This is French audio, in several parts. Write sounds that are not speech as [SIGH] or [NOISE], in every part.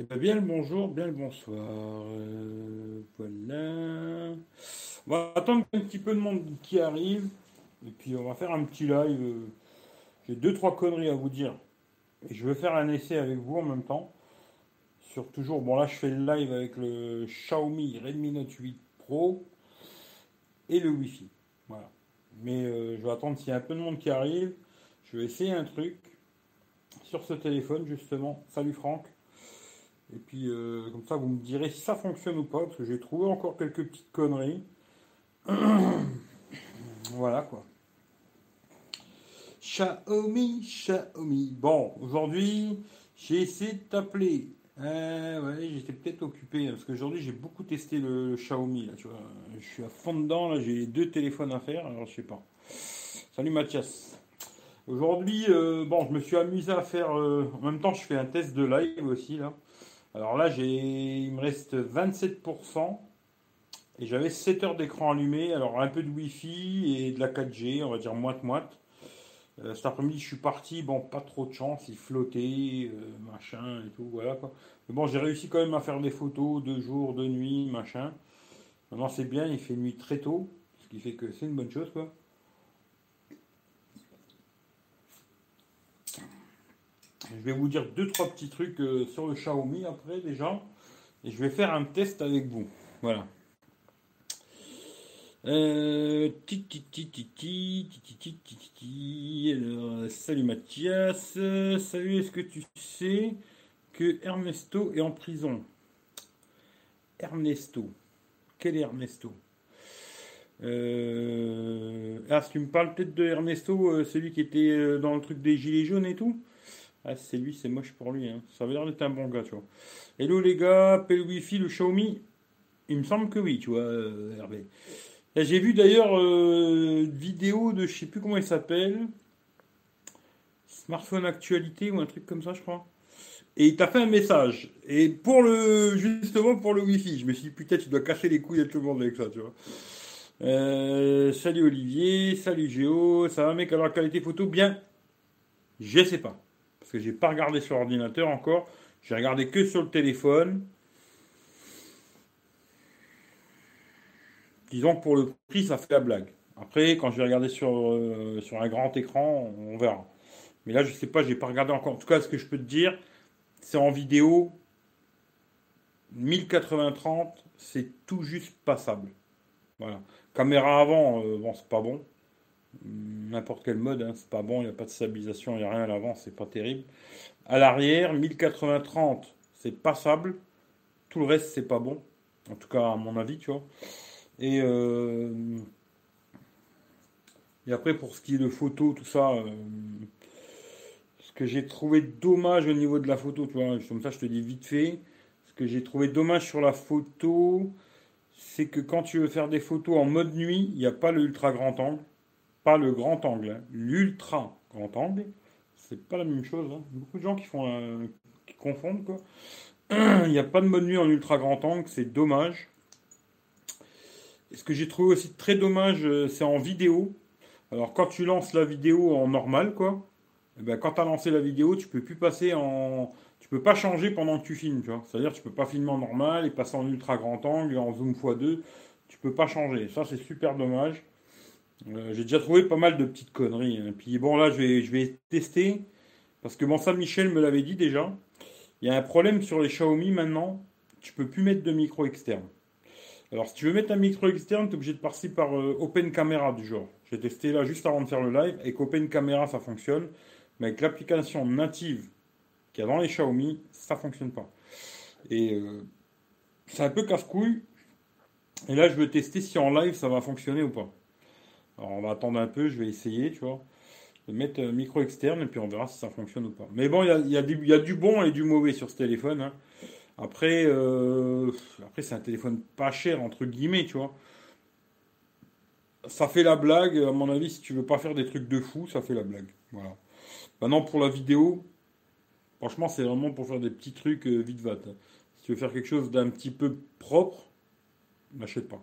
Eh bien, bien le bonjour, bien le bonsoir. Euh, voilà. On va attendre un petit peu de monde qui arrive. Et puis on va faire un petit live. J'ai deux, trois conneries à vous dire. Et je veux faire un essai avec vous en même temps. Sur toujours, bon là je fais le live avec le Xiaomi Redmi Note 8 Pro et le Wi-Fi. Voilà. Mais euh, je vais attendre s'il y a un peu de monde qui arrive. Je vais essayer un truc sur ce téléphone justement. Salut Franck. Et puis euh, comme ça vous me direz si ça fonctionne ou pas, parce que j'ai trouvé encore quelques petites conneries. [COUGHS] voilà quoi. Xiaomi, Xiaomi. Bon, aujourd'hui, j'ai essayé de t'appeler. Euh, ouais, j'étais peut-être occupé, hein, parce qu'aujourd'hui, j'ai beaucoup testé le, Xiaomi. Je suis à fond dedans, j'ai deux téléphones à faire, alors je sais pas. Salut Mathias. Aujourd'hui, euh, bon, je me suis amusé à faire, euh, en même temps, je fais un test de live aussi, là. Alors là, j'ai, il me reste 27%. Et j'avais 7 heures d'écran allumé, alors un peu de Wi-Fi et de la 4G, on va dire moite-moite. Euh, cet après-midi, je suis parti, bon, pas trop de chance, il flottait, euh, machin et tout, voilà quoi. Mais bon, j'ai réussi quand même à faire des photos de jour, de nuit, machin. Maintenant, c'est bien, il fait nuit très tôt, ce qui fait que c'est une bonne chose quoi. Je vais vous dire deux trois petits trucs euh, sur le Xiaomi après déjà, et je vais faire un test avec vous. Voilà. Euh, salut Mathias. Salut, est-ce que tu sais que Ernesto est en prison Ernesto. Quel est Ernesto euh... Ah, si tu me parles peut-être de Ernesto, euh, celui qui était euh, dans le truc des gilets jaunes et tout Ah, c'est lui, c'est moche pour lui. Hein. Ça avait l'air d'être un bon gars, tu vois. Hello les gars, appelle Wi-Fi, le Xiaomi? Il me semble que oui, tu vois, Hervé. J'ai vu d'ailleurs euh, une vidéo de je sais plus comment il s'appelle. Smartphone actualité ou un truc comme ça, je crois. Et il t'a fait un message. Et pour le justement pour le Wi-Fi, je me suis dit putain, tu dois casser les couilles à tout le monde avec ça, tu vois. Euh, salut Olivier, salut Géo, ça va mec? Alors qualité photo? Bien Je sais pas. Parce que j'ai pas regardé sur l'ordinateur encore. J'ai regardé que sur le téléphone. disons que pour le prix, ça fait la blague. Après, quand je vais regarder sur, euh, sur un grand écran, on verra. Mais là, je sais pas, j'ai pas regardé encore. En tout cas, ce que je peux te dire, c'est en vidéo, 1080-30, c'est tout juste passable. Voilà. Caméra avant, euh, bon, c'est pas bon. N'importe quel mode, hein, c'est pas bon, il n'y a pas de stabilisation, il n'y a rien à l'avant, c'est pas terrible. À l'arrière, 1080-30, c'est passable. Tout le reste, c'est pas bon. En tout cas, à mon avis, tu vois. Et, euh, après, pour ce qui est de photo, tout ça, euh, ce que j'ai trouvé dommage au niveau de la photo, tu vois, comme ça je te dis vite fait, ce que j'ai trouvé dommage sur la photo, c'est que quand tu veux faire des photos en mode nuit, il n'y a pas le ultra grand angle, le grand angle, hein. l'ultra grand angle, c'est pas la même chose. Hein. Beaucoup de gens qui font qui confondent quoi. [CLEARS THROAT] Il n'y a pas de mode nuit en ultra grand angle, c'est dommage ce que j'ai trouvé aussi très dommage, euh, c'est en vidéo. Alors quand tu lances la vidéo en normal, quoi, eh ben, quand tu as lancé la vidéo, tu peux plus passer en. Tu peux pas changer pendant que tu filmes, tu vois. C'est-à-dire tu peux pas filmer en normal et passer en ultra grand angle et en zoom x2. Tu peux pas changer. Ça, c'est super dommage. Euh, j'ai déjà trouvé pas mal de petites conneries. Et hein. puis bon, là, je vais, je vais tester. Parce que bon, ça, Michel me l'avait dit déjà. Il y a un problème sur les Xiaomi maintenant. Tu peux plus mettre de micro externe. Alors, si tu veux mettre un micro externe, tu es obligé de passer par euh, Open Camera du genre. J'ai testé là juste avant de faire le live. Avec Open Camera, ça fonctionne. Mais avec l'application native qu'il y a dans les Xiaomi, ça ne fonctionne pas. Et euh, c'est un peu casse-couille. Et là, je veux tester si en live, ça va fonctionner ou pas. Alors, on va attendre un peu, je vais essayer, tu vois. De mettre un micro externe et puis on verra si ça fonctionne ou pas. Mais bon, il y a, du bon et du mauvais sur ce téléphone. Hein. Après, euh, après c'est un téléphone pas cher, entre guillemets, tu vois. Ça fait la blague, à mon avis, si tu veux pas faire des trucs de fou, ça fait la blague. Voilà. Maintenant, pour la vidéo, franchement, c'est vraiment pour faire des petits trucs euh, vite vat. Si tu veux faire quelque chose d'un petit peu propre, n'achète pas.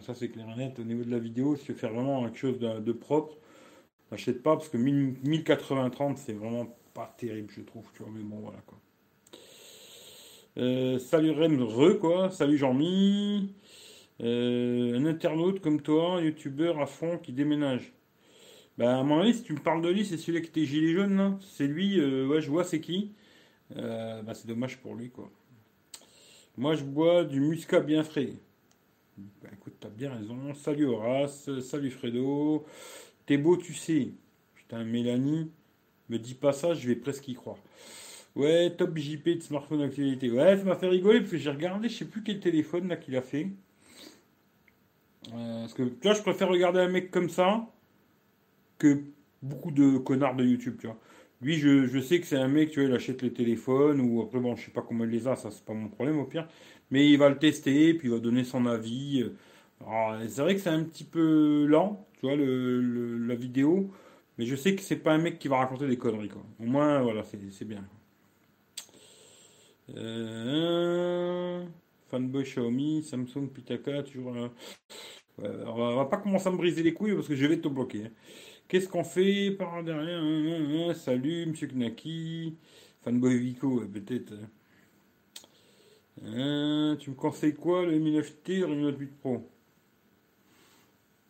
Ça, c'est clair et net. Au niveau de la vidéo, si tu veux faire vraiment quelque chose de, propre, n'achète pas parce que 1080-30, c'est vraiment pas terrible, je trouve. Tu vois, mais bon, voilà quoi. Euh, salut Ren, re quoi. Salut Jean-Mi. Euh, un internaute comme toi, youtubeur à fond qui déménage. Bah, à mon avis, si tu me parles de lui, c'est celui qui était gilet jaune, là. C'est lui, euh, ouais, je vois c'est qui. Bah, c'est dommage pour lui, quoi. Moi, je bois du muscat bien frais. Bah, écoute, t'as bien raison. Salut Horace, salut Fredo. T'es beau, tu sais. Putain, Mélanie, me dis pas ça, je vais presque y croire. Ouais, top JP de smartphone actualité. Ouais, ça m'a fait rigoler parce que j'ai regardé, je sais plus quel téléphone là qu'il a fait. Euh, parce que vois, je préfère regarder un mec comme ça que beaucoup de connards de YouTube, tu vois. Lui, je, je sais que c'est un mec, tu vois, il achète les téléphones, ou après, bon, je sais pas comment il les a, ça, c'est pas mon problème au pire. Mais il va le tester, puis il va donner son avis. C'est vrai que c'est un petit peu lent, tu vois, la vidéo. Mais je sais que c'est pas un mec qui va raconter des conneries, quoi. Au moins, voilà, c'est bien. Euh, fanboy Xiaomi, Samsung, Pitaka, toujours. euh, ouais, on, va, pas commencer à me briser les couilles parce que je vais te bloquer. hein. Qu'est-ce qu'on fait par derrière? Salut, monsieur Knaki. Fanboy Vico, peut-être. Hein, tu me conseilles quoi, le Mi 9T ou le Mi Note 8 Pro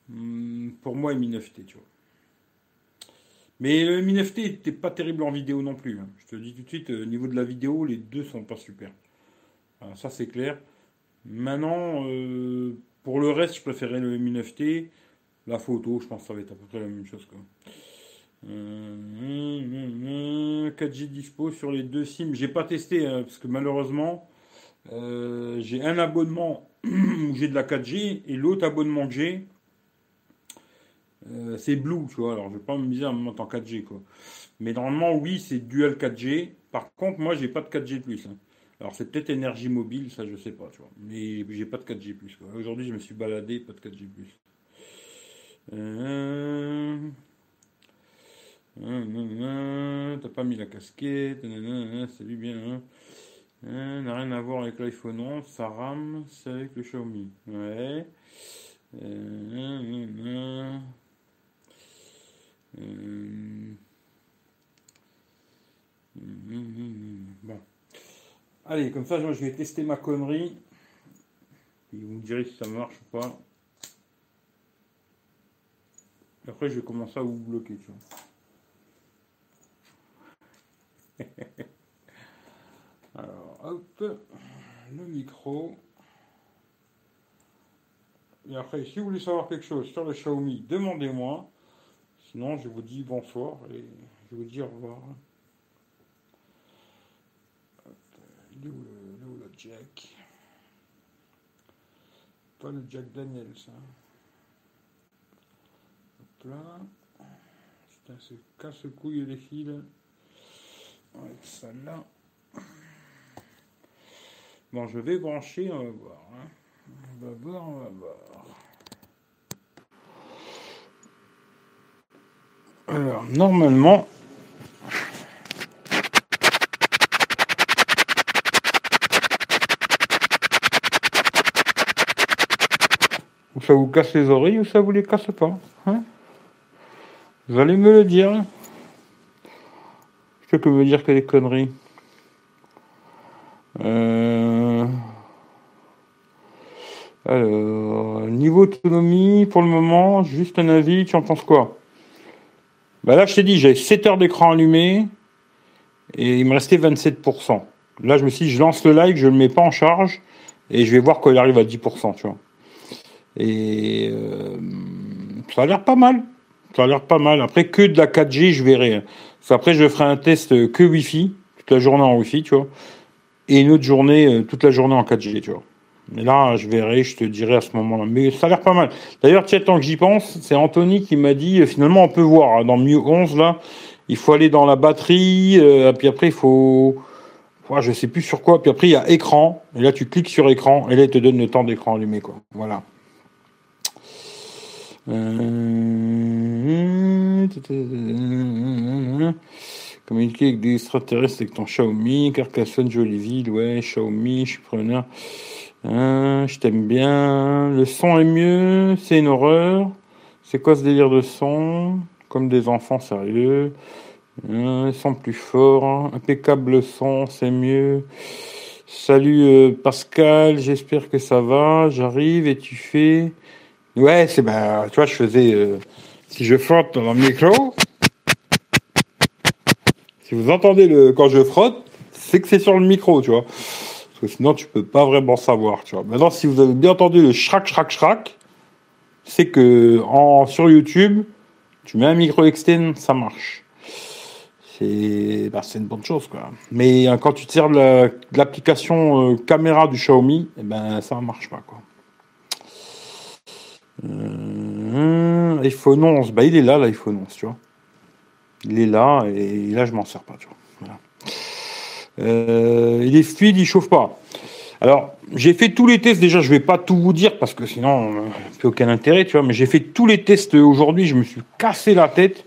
Hmm, Pour moi, Mi 9T, tu vois. Mais le Mi 9T n'était pas terrible en vidéo non plus. hein. Je te dis tout de suite, au niveau de la vidéo, les deux sont pas super. Ça, c'est clair. Maintenant, euh, pour le reste, je préférais le Mi 9T. La photo, je pense que ça va être à peu près la même chose. Quoi. Euh, 4G dispo sur les deux SIM. J'ai pas testé hein, parce que malheureusement, euh, j'ai un abonnement [CLEARS THROAT] où j'ai de la 4G et l'autre abonnement que j'ai, euh, c'est Blue, tu vois. Alors, je vais pas me miser à me monter en 4G, quoi. Mais normalement, oui, c'est dual 4G. Par contre, moi, j'ai pas de 4G de plus. hein. Alors, c'est peut-être énergie mobile, ça, je sais pas, tu vois. Mais j'ai pas de 4G plus, quoi. Aujourd'hui, je me suis baladé, pas de 4G plus. Euh... T'as pas mis la casquette, salut bien. hein. Hein, n'a rien à voir avec l'iPhone 11, ça rame, c'est avec le Xiaomi. Ouais. Euh. Euh, Bon. Allez, comme ça, je vais tester ma connerie. Et vous me direz si ça marche ou pas. Après, je vais commencer à vous bloquer, tu vois. Hop, le micro. Et après, si vous voulez savoir quelque chose sur le Xiaomi, demandez-moi. Sinon, je vous dis bonsoir et je vous dis au revoir. Il est où le jack? Pas le Jack Daniels, hein. Hop là. Putain, c'est casse-couille les fils. Avec celle-là. Bon, je vais brancher, on va voir. hein. On va voir, on va voir. Alors, normalement. Ou ça vous casse les oreilles ou ça vous les casse pas. hein vous allez me le dire. Je peux me dire que des conneries. Euh... Alors, niveau pour le moment, juste un avis, tu en penses quoi? Bah là, je t'ai dit, j'ai 7 heures d'écran allumé et il me restait 27%. Là, je me suis dit, je lance le live, je ne le mets pas en charge et je vais voir quand il arrive à 10%, tu vois. Et euh, ça a l'air pas mal. Ça a l'air pas mal. Après, que de la 4G, je verrai. Après, je ferai un test que Wi-Fi, toute la journée en Wi-Fi, tu vois. Et une autre journée, euh, toute la journée en 4G, tu vois. Et là, je verrai, je te dirai à ce moment-là. Mais ça a l'air pas mal. D'ailleurs, tiens, tant que j'y pense, c'est Anthony qui m'a dit, euh, finalement, on peut voir, hein, dans Mieux 11, là, il faut aller dans la batterie, euh, puis après, il faut... Ouais, je sais plus sur quoi. Puis après, il y a écran. Et là, tu cliques sur écran. Et là, il te donne le temps d'écran allumé, quoi. Voilà. Euh... Communiquer avec des extraterrestres avec ton Xiaomi, Carcassonne, jolie ville, ouais, Xiaomi, je suis preneur. Hein, je t'aime bien. Le son est mieux, c'est une horreur. C'est quoi ce délire de son? Comme des enfants sérieux. Hein, ils sont plus forts. Impeccable son, c'est mieux. Salut euh, Pascal, j'espère que ça va. J'arrive et tu fais. Ouais, c'est ben, tu vois, je faisais. euh, si je frotte dans le micro, si vous entendez le quand je frotte, c'est que c'est sur le micro, tu vois. Parce que sinon, tu peux pas vraiment savoir, tu vois. Maintenant, si vous avez bien entendu le schrac, schrac, schrac, c'est que en, sur YouTube, tu mets un micro externe, ça marche. C'est bah, une bonne chose, quoi. Mais euh, quand tu tires de la- de l'application euh, caméra du Xiaomi, eh ben, ça marche pas, quoi. Euh, iPhone 11, bah, il est là, l'iPhone 11, tu vois. Il est là, et là, je m'en sers pas, tu vois. Euh, il est fluide, il chauffe pas. Alors, j'ai fait tous les tests, déjà, je vais pas tout vous dire, parce que sinon, euh, plus aucun intérêt, tu vois, mais j'ai fait tous les tests aujourd'hui, je me suis cassé la tête.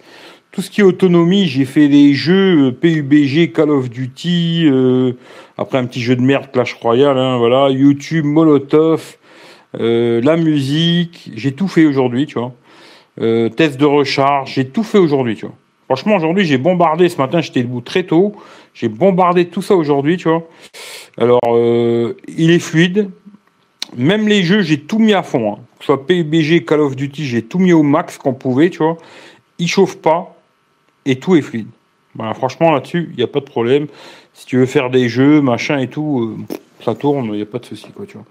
Tout ce qui est autonomie, j'ai fait des jeux euh, PUBG, Call of Duty, euh, après un petit jeu de merde, Clash Royale, hein, voilà, YouTube, Molotov, euh, la musique, j'ai tout fait aujourd'hui, tu vois. Euh, test de recharge, j'ai tout fait aujourd'hui, tu vois. Franchement, aujourd'hui, j'ai bombardé. Ce matin, j'étais debout très tôt. J'ai bombardé tout ça aujourd'hui, tu vois. Alors, euh, il est fluide. Même les jeux, j'ai tout mis à fond. Hein. Que ce soit PUBG, Call of Duty, j'ai tout mis au max qu'on pouvait, tu vois. Il chauffe pas et tout est fluide. Voilà, franchement, là-dessus, il n'y a pas de problème. Si tu veux faire des jeux, machin et tout, euh, ça tourne, il n'y a pas de souci, quoi, tu vois.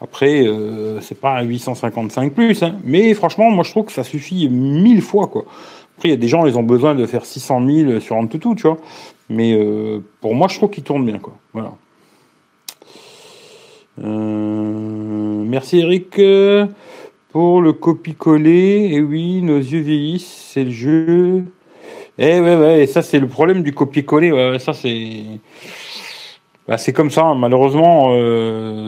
Après, euh, c'est pas un 855 plus, hein, mais franchement, moi je trouve que ça suffit mille fois, quoi. Après, il y a des gens, ils ont besoin de faire 600 000 sur un toutou, tu vois. Mais euh, pour moi, je trouve qu'il tourne bien, quoi. Voilà. Euh, merci Eric euh, pour le copier-coller. Et oui, nos yeux vieillissent, c'est le jeu. Eh ouais, ouais, et ça c'est le problème du copier-coller. Ouais, ça c'est. Bah, c'est comme ça, hein. malheureusement,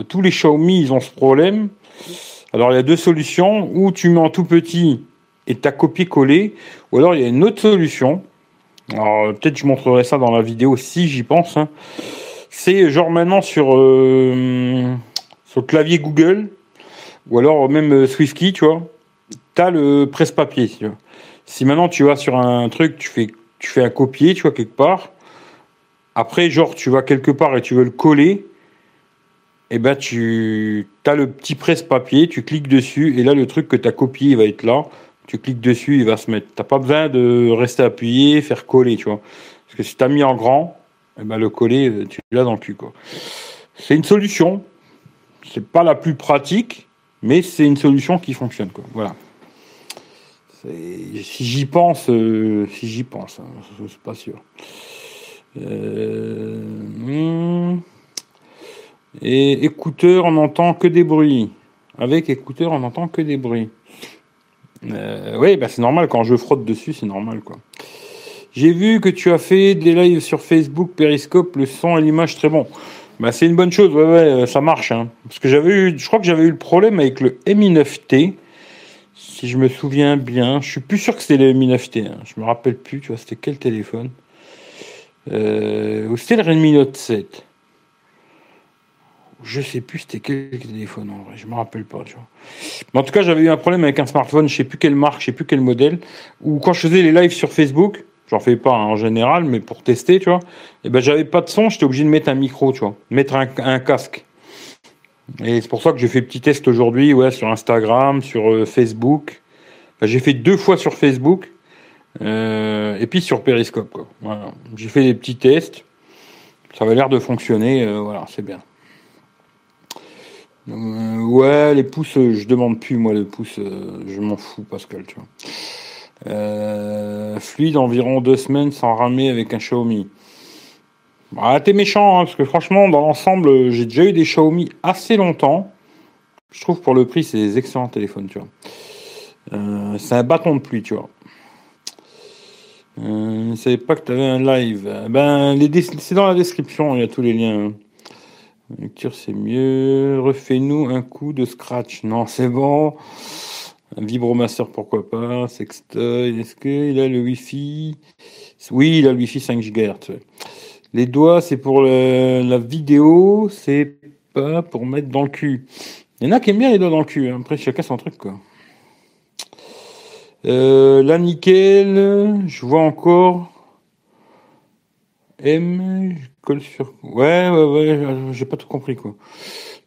tous les Xiaomi, ils ont ce problème. Alors, il y a deux solutions. Ou tu mets en tout petit et t'as copié-collé, ou alors il y a une autre solution. Alors, peut-être je montrerai ça dans la vidéo si j'y pense. hein. C'est genre maintenant sur, euh, sur le clavier Google, ou alors même euh, SwiftKey, tu vois, t'as le presse-papier. Si maintenant tu vas sur un truc, tu fais, tu fais un copier, tu vois, quelque part, après, genre, tu vas quelque part et tu veux le coller, et ben tu as le petit presse-papier, tu cliques dessus, et là, le truc que tu as copié, il va être là. Tu cliques dessus, il va se mettre. T'as pas besoin de rester appuyé, faire coller, tu vois. Parce que si tu as mis en grand, et ben le coller, tu l'as dans le cul, quoi. C'est une solution. C'est pas la plus pratique, mais c'est une solution qui fonctionne, quoi. Voilà. Si j'y pense, euh, si j'y pense, hein, je suis pas sûr. Euh, hmm. Et écouteur, on n'entend que des bruits. Avec écouteur, on n'entend que des bruits. Euh, oui, bah c'est normal, quand je frotte dessus, c'est normal, quoi. J'ai vu que tu as fait des lives sur Facebook, Periscope, le son et l'image très bon. Bah c'est une bonne chose, ouais, euh, ça marche. Hein. Parce que j'avais eu, je crois que j'avais eu le problème avec le Mi 9T, si je me souviens bien. Je suis plus sûr que c'était le Mi 9T, hein. je me rappelle plus, tu vois, c'était quel téléphone euh, ou c'était le Redmi Note 7. Je sais plus c'était quel téléphone en vrai, je me rappelle pas, tu vois. En tout cas, j'avais eu un problème avec un smartphone, je sais plus quelle marque, je sais plus quel modèle, où quand je faisais les lives sur Facebook, j'en fais pas hein, en général, mais pour tester, tu vois, et ben j'avais pas de son, j'étais obligé de mettre un micro, tu vois, mettre un, casque. Et c'est pour ça que j'ai fait petit test aujourd'hui, ouais, sur Instagram, sur euh, Facebook. J'ai fait deux fois sur Facebook. Euh, et puis sur Periscope, quoi. Voilà. J'ai fait des petits tests. Ça avait l'air de fonctionner. euh, voilà, c'est bien. Euh, ouais, les pouces, euh, je demande plus, moi, les pouces, euh, je m'en fous, Pascal, tu vois. Fluide, environ deux semaines sans ramer avec un Xiaomi. Bah, t'es méchant, hein, parce que franchement, dans l'ensemble, j'ai déjà eu des Xiaomi assez longtemps. Je trouve pour le prix, c'est des excellents téléphones, tu vois. C'est un bâton de pluie, tu vois. Je ne savais pas que tu avais un live. Ben, c'est dans la description, il y a tous les liens. Lecture, c'est mieux. Refais-nous un coup de scratch. Non, c'est bon. Vibromasseur, pourquoi pas. Sextoy, est-ce qu'il a le Wi-Fi? Oui, il a le Wi-Fi 5 GHz. Les doigts, c'est pour la vidéo, c'est pas pour mettre dans le cul. Il y en a qui aiment bien les doigts dans le cul. hein. Après, chacun son truc, quoi. Euh, là, nickel. Je vois encore M, sur. Ouais, ouais, ouais, j'ai pas tout compris quoi.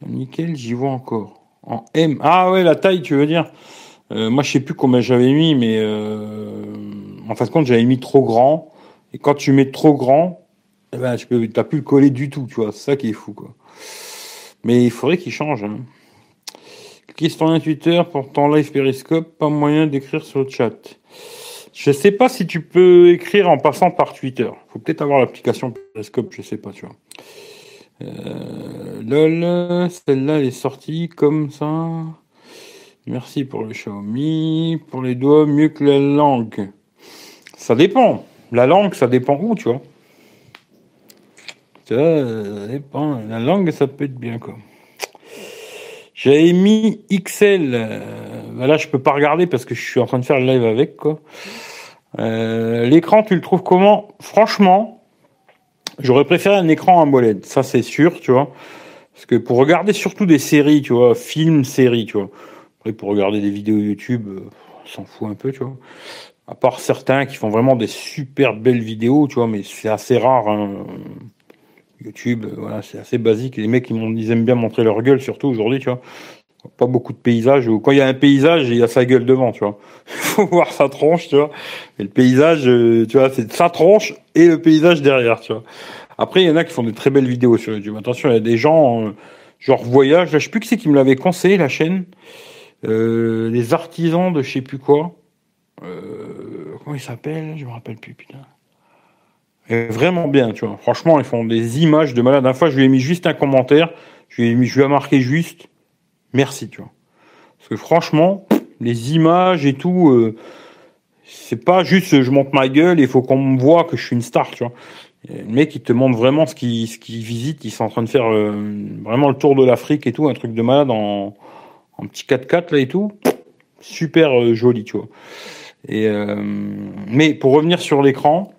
Nickel, j'y vois encore. En M. Ah ouais, la taille, tu veux dire? Euh, moi, je sais plus combien j'avais mis, mais euh, en fin de compte, j'avais mis trop grand. Et quand tu mets trop grand, eh ben, tu peux, t'as plus le coller du tout, tu vois. C'est ça qui est fou, quoi. Mais il faudrait qu'il change. Hein. Clique sur un Twitter pour ton live Periscope, pas moyen d'écrire sur le chat. Je sais pas si tu peux écrire en passant par Twitter. Faut peut-être avoir l'application Periscope, je sais pas, tu vois. Euh, lol, celle-là elle est sortie comme ça. Merci pour le Xiaomi. Pour les doigts, mieux que la langue. Ça dépend. La langue, ça dépend où, tu vois. Ça dépend. La langue, ça peut être bien, quoi. J'avais mis XL. Euh, là, je peux pas regarder parce que je suis en train de faire le live avec, quoi. Euh, l'écran, tu le trouves comment? Franchement, j'aurais préféré un écran AMOLED. Ça, c'est sûr, tu vois. Parce que pour regarder surtout des séries, tu vois, films, séries, tu vois. Après, pour regarder des vidéos YouTube, euh, on s'en fout un peu, tu vois. À part certains qui font vraiment des super belles vidéos, tu vois, mais c'est assez rare. Hein. YouTube, euh, voilà, c'est assez basique. Les mecs, ils, aiment bien montrer leur gueule, surtout aujourd'hui, tu vois. Pas beaucoup de paysages. Quand il y a un paysage, il y a sa gueule devant, tu vois. Il [LAUGHS] faut voir sa tronche, tu vois. Et le paysage, euh, tu vois, c'est sa tronche et le paysage derrière, tu vois. Après, il y en a qui font des très belles vidéos sur YouTube. Attention, il y a des gens, genre voyage. Là, je sais plus qui c'est qui me l'avait conseillé, la chaîne. Euh, les artisans de je sais plus quoi. Euh, comment ils s'appellent Je me rappelle plus, putain. Et vraiment bien, tu vois. Franchement, ils font des images de malade. Une fois, je lui ai mis juste un commentaire. Je lui ai, mis, je lui ai marqué juste merci, tu vois. Parce que franchement, les images et tout, euh, c'est pas juste je monte ma gueule et il faut qu'on me voit que je suis une star, tu vois. Le mec, il te montre vraiment ce qu'il ce qu'il visite. Ils sont en train de faire vraiment le tour de l'Afrique et tout, un truc de malade en, un petit 4x4 là et tout, super euh, joli, tu vois. Et euh, mais pour revenir sur l'écran,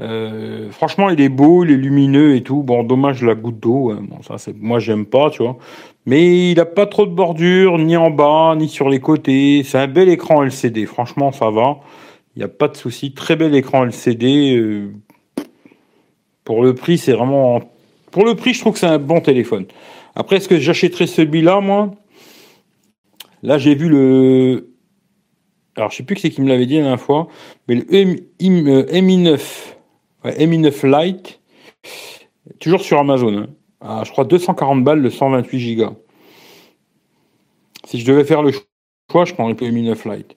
euh, franchement, il est beau, il est lumineux et tout. Bon, dommage la goutte d'eau. Hein. Bon, ça, c'est moi j'aime pas, tu vois. Mais il a pas trop de bordure, ni en bas, ni sur les côtés. C'est un bel écran LCD. Franchement, ça va. Il n'y a pas de souci. Très bel écran LCD. pour le prix, c'est vraiment. Pour le prix, je trouve que c'est un bon téléphone. Après, est-ce que j'achèterais celui-là, moi? Là, j'ai vu le. Alors, je sais plus qui c'est qui me l'avait dit la dernière fois, mais le Mi 9 Mi 9 Lite, toujours sur Amazon. Hein. Ah, je crois 240 balles le 128 Go. Si je devais faire le choix, je prendrais le Mi 9 Lite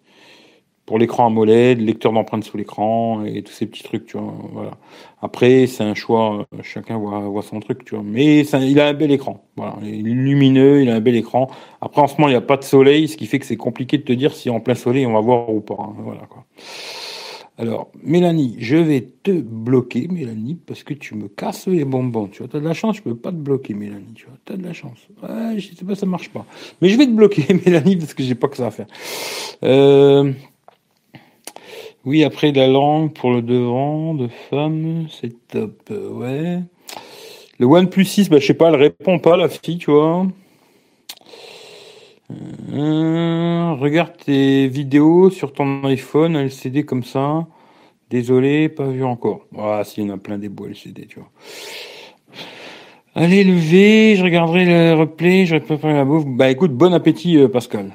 pour l'écran AMOLED, lecteur d'empreintes sous l'écran et tous ces petits trucs, tu vois. Après, c'est un choix, chacun voit, voit son truc, tu vois. Mais il a un bel écran. Voilà. Il est lumineux, il a un bel écran. Après, en ce moment, il n'y a pas de soleil, ce qui fait que c'est compliqué de te dire si en plein soleil on va voir ou pas. Hein. Voilà, quoi. Alors, Mélanie, je vais te bloquer, Mélanie, parce que tu me casses les bonbons. Tu vois, t'as de la chance, je peux pas te bloquer, Mélanie. Tu vois, t'as de la chance. Ouais, je sais pas, ça marche pas. Mais je vais te bloquer, [LAUGHS] Mélanie, parce que j'ai pas que ça à faire. Euh, oui, après la langue pour le devant de femme, c'est top. Ouais. Le OnePlus 6, bah, je sais pas, elle répond pas, la fille, tu vois. Euh, regarde tes vidéos sur ton iPhone LCD comme ça. Désolé, pas vu encore. Ah, si, il y en a plein des beaux LCD, tu vois. Allez, levez, je regarderai le replay, je vais préparer la bouffe. Bah écoute, bon appétit, euh, Pascal.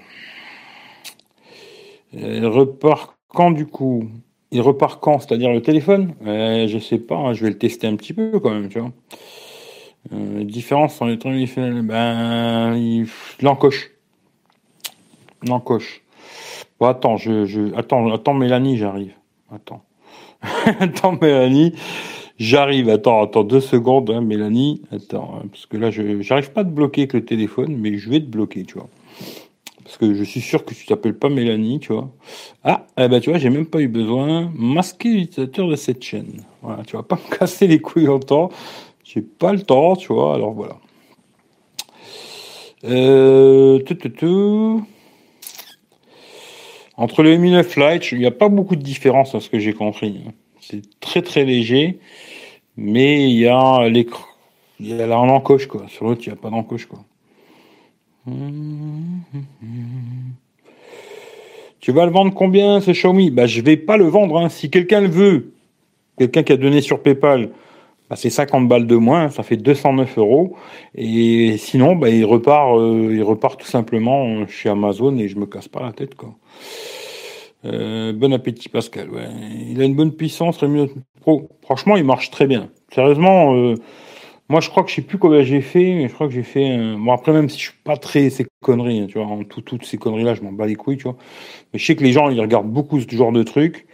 Elle repart quand du coup? Il repart quand? C'est-à-dire le téléphone? Euh, Je sais pas, hein, je vais le tester un petit peu quand même, tu vois. Euh, différence sur les trucs, ben, il l'encoche. L'encoche. Bon, attends, je, je, attends, attends, Mélanie, j'arrive. Attends. [LAUGHS] attends, Mélanie, j'arrive. Attends, attends, deux secondes, hein, Mélanie. Attends, hein, parce que là, je, j'arrive pas à te bloquer avec le téléphone, mais je vais te bloquer, tu vois. Parce que je suis sûr que tu t'appelles pas Mélanie, tu vois. Ah, eh ben, tu vois, j'ai même pas eu besoin. Masquer l'utilisateur de cette chaîne. Voilà, tu vas pas [LAUGHS] me casser les couilles longtemps. J'ai pas le temps, tu vois. Alors voilà. Euh, Entre le Mi 9 Lite, il n'y a pas beaucoup de différence à ce que j'ai compris. C'est très très léger, mais il y a l'écran, il y a quoi. Sur l'autre, il n'y a pas d'encoche quoi. Tu vas le vendre combien ce Xiaomi? Bah je vais pas le vendre. Hein. Si quelqu'un le veut, quelqu'un qui a donné sur PayPal, bah, c'est 50 balles de moins, ça fait 209 euros. Et sinon, bah, il repart, euh, il repart tout simplement chez Amazon et je me casse pas la tête, quoi. Euh, bon appétit Pascal. Il a une bonne puissance, Pro. Franchement, il marche très bien. Sérieusement, euh, moi je crois que je sais plus combien j'ai fait, mais je crois que j'ai fait. Bon après même si je suis pas très ces conneries, hein, tu vois, en tout, toutes ces conneries là, je m'en bats les couilles, tu vois. Mais je sais que les gens ils regardent beaucoup ce genre de trucs.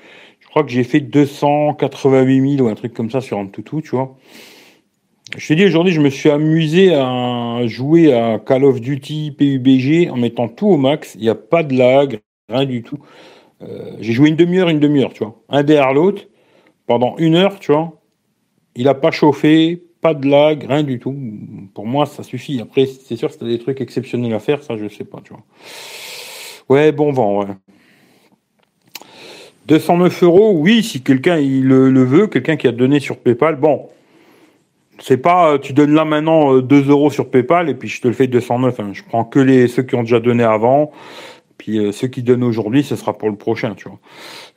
Crois que j'ai fait 288 000 ou un truc comme ça sur un toutou, tu vois. Je t'ai dit aujourd'hui, je me suis amusé à jouer à Call of Duty PUBG en mettant tout au max. Il n'y a pas de lag, rien du tout. Euh, j'ai joué une demi-heure, une demi-heure, tu vois. Un derrière l'autre, pendant une heure, tu vois. Il n'a pas chauffé, pas de lag, rien du tout. Pour moi, ça suffit. Après, c'est sûr, si t'as des trucs exceptionnels à faire, ça, je sais pas, tu vois. Ouais, bon vent, ouais. 209 euros, oui, si quelqu'un le, veut, quelqu'un qui a donné sur PayPal, bon, c'est pas, tu donnes là maintenant 2 euh, euros sur PayPal et puis je te le fais 209. Hein. Je prends que les ceux qui ont déjà donné avant. Puis euh, ceux qui donnent aujourd'hui, ce sera pour le prochain, tu vois.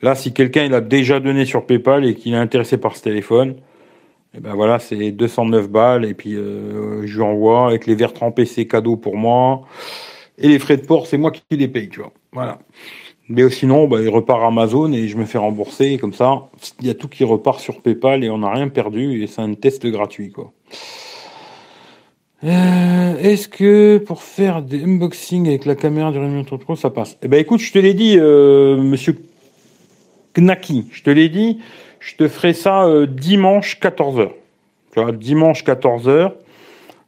Là, si quelqu'un il a déjà donné sur PayPal et qu'il est intéressé par ce téléphone, et eh ben voilà, c'est 209 balles et puis euh, je lui envoie avec les verres trempés, c'est cadeau pour moi et les frais de port, c'est moi qui les paye, tu vois. Voilà. Mais sinon, bah, il repart Amazon et je me fais rembourser comme ça. Il y a tout qui repart sur PayPal et on n'a rien perdu et c'est un test gratuit, quoi. Euh, est-ce que pour faire des unboxings avec la caméra du Redmi Pro, ça passe? Eh ben écoute, je te l'ai dit, euh, monsieur Knaki, je te l'ai dit, je te ferai ça euh, dimanche 14h. Tu vois, dimanche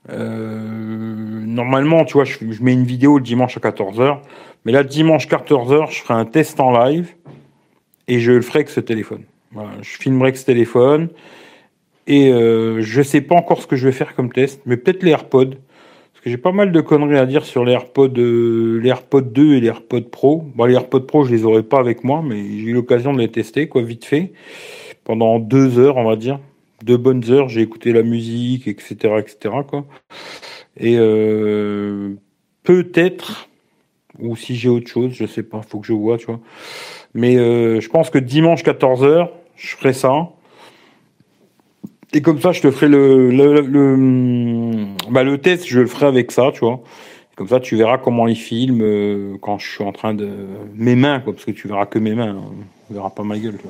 14h. normalement, tu vois, je, mets une vidéo le dimanche à 14h. Mais là, dimanche 14h, je ferai un test en live et je le ferai avec ce téléphone. Voilà, je filmerai avec ce téléphone. Et euh, je sais pas encore ce que je vais faire comme test, mais peut-être les AirPods. Parce que j'ai pas mal de conneries à dire sur les AirPods, euh, les AirPods 2 et les AirPods Pro. Les AirPods Pro, je les aurai pas avec moi, mais j'ai eu l'occasion de les tester, quoi, vite fait. Pendant deux heures, on va dire. Deux bonnes heures, j'ai écouté la musique, etc., etc.. Et euh, peut-être, ou si j'ai autre chose, je sais pas, faut que je vois, tu vois. Mais euh, je pense que dimanche 14h, je ferai ça. Et comme ça, je te ferai le, le, le, bah, le test, je le ferai avec ça, tu vois. Comme ça, tu verras comment il filme euh, quand je suis en train de. Mes mains, quoi, parce que tu verras que mes mains. Hein. Tu verras pas ma gueule, tu.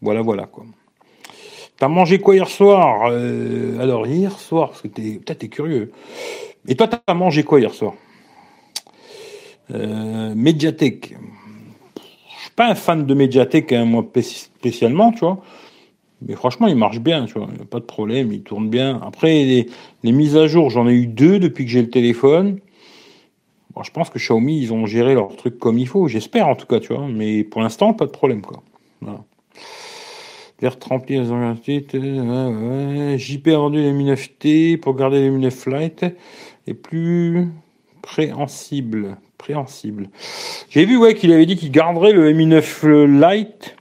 Voilà, voilà, quoi. T'as mangé quoi hier soir euh, Alors, hier soir, parce que t'es, peut-être curieux. Et toi, t'as mangé quoi hier soir? Euh, Médiathèque. Je suis pas un fan de médiathèque, hein, moi, spécialement, tu vois. Mais franchement, il marche bien, tu vois. Il n'y a pas de problème, il tourne bien. Après, les, mises à jour, j'en ai eu deux depuis que j'ai le téléphone. Bon, je pense que Xiaomi, ils ont géré leur truc comme il faut. J'espère, en tout cas, tu vois. Mais pour l'instant, pas de problème, quoi. Voilà. L'air rempli, JP a vendu les Mi 9T pour garder les Mi 9 Lite et plus préhensible. Préhensible. J'ai vu, ouais, qu'il avait dit qu'il garderait le Mi 9 Lite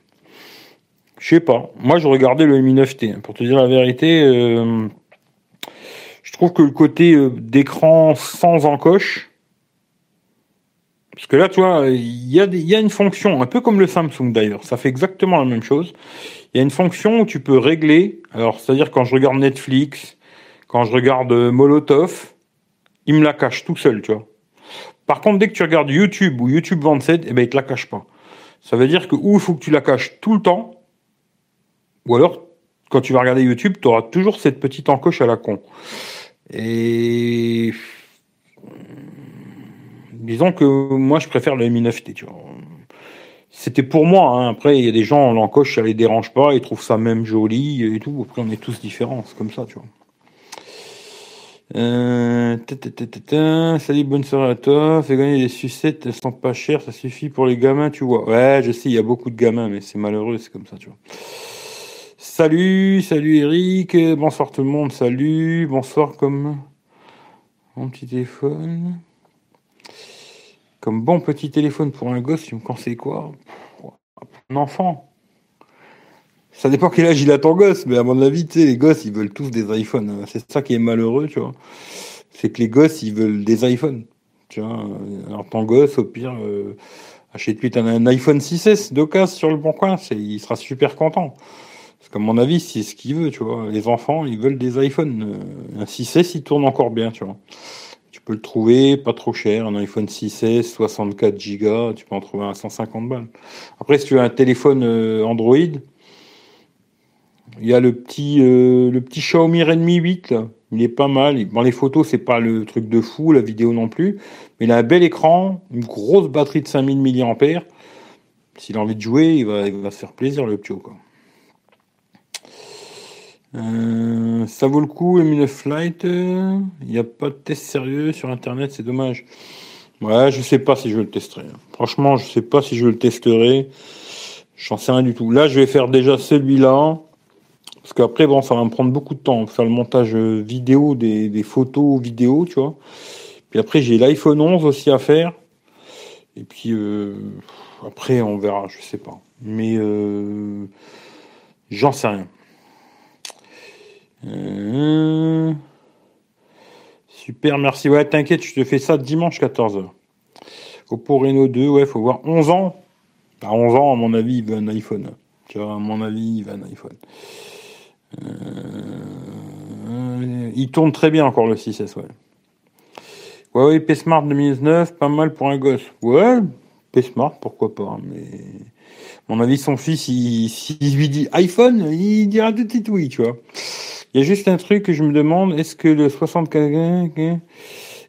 je sais pas. Moi, je regardais le Mi 9T. Hein. Pour te dire la vérité, euh, je trouve que le côté euh, d'écran sans encoche, parce que là, tu vois, il y, y a une fonction, un peu comme le Samsung d'ailleurs, ça fait exactement la même chose. Il y a une fonction où tu peux régler, alors c'est-à-dire quand je regarde Netflix, quand je regarde euh, Molotov, il me la cache tout seul, tu vois. Par contre, dès que tu regardes YouTube ou YouTube 27, eh ben, il te la cache pas. Ça veut dire que ou il faut que tu la caches tout le temps, ou alors, quand tu vas regarder YouTube, tu auras toujours cette petite encoche à la con. Et disons que moi, je préfère le Mi 9T, tu vois. C'était pour moi. Hein. Après, il y a des gens, l'encoche, ça les dérange pas, ils trouvent ça même joli et tout. Après, on est tous différents, c'est comme ça, tu vois. Euh, salut, bonne soirée à toi. Fais gagner des sucettes, elles sont pas chères, ça suffit pour les gamins, tu vois. Ouais, je sais, il y a beaucoup de gamins, mais c'est malheureux, c'est comme ça, tu vois. Salut, salut Eric, bonsoir tout le monde, salut, bonsoir comme mon petit téléphone. Comme bon petit téléphone pour un gosse, tu me conseilles quoi? Un enfant. Ça dépend quel âge il a ton gosse, mais à mon avis, tu sais, les gosses, ils veulent tous des iPhones. Hein. C'est ça qui est malheureux, tu vois. C'est que les gosses, ils veulent des iPhones. Tu vois. Alors ton gosse, au pire, euh, achète-lui un iPhone 6S d'occasion sur le bon coin, il sera super content. Parce qu'à mon avis, c'est ce qu'il veut, tu vois. Les enfants, ils veulent des iPhones. Un 6S, il tourne encore bien, tu vois. Peux le trouver pas trop cher, un iPhone 6S, 64 Go, tu peux en trouver à 150 balles. Après, si tu as un téléphone Android, il y a le petit, euh, le petit Xiaomi Redmi 8, il est pas mal. Bon, les photos, c'est pas le truc de fou, la vidéo non plus. Mais il a un bel écran, une grosse batterie de 5000 mAh. S'il a envie de jouer, il va, se faire plaisir, le petit quoi. Euh, ça vaut le coup, M9 Flight. Il n'y a pas de test sérieux sur Internet, c'est dommage. Ouais, je sais pas si je le testerai. Franchement, je sais pas si je le testerai. J'en sais rien du tout. Là, je vais faire déjà celui-là. Parce qu'après, bon, ça va me prendre beaucoup de temps. Faire le montage vidéo, des, photos vidéo, tu vois. Puis après, j'ai l'iPhone 11 aussi à faire. Et puis, euh, après, on verra, je sais pas. Mais euh, j'en sais rien. Euh, super, merci. Ouais, t'inquiète, je te fais ça dimanche 14h. Oppo Reno 2, ouais, faut voir 11 ans. À 11 ans, à mon avis, il veut un iPhone. Tu vois, à mon avis, il veut un iPhone. Euh, il tourne très bien encore le 6S, ouais. Ouais, ouais, P-Smart 2019, pas mal pour un gosse. Ouais, P-Smart, pourquoi pas, hein, mais... mon avis, son fils, s'il lui dit iPhone, il dira tout de suite oui, tu vois. Il y a juste un truc que je me demande, est-ce que le 64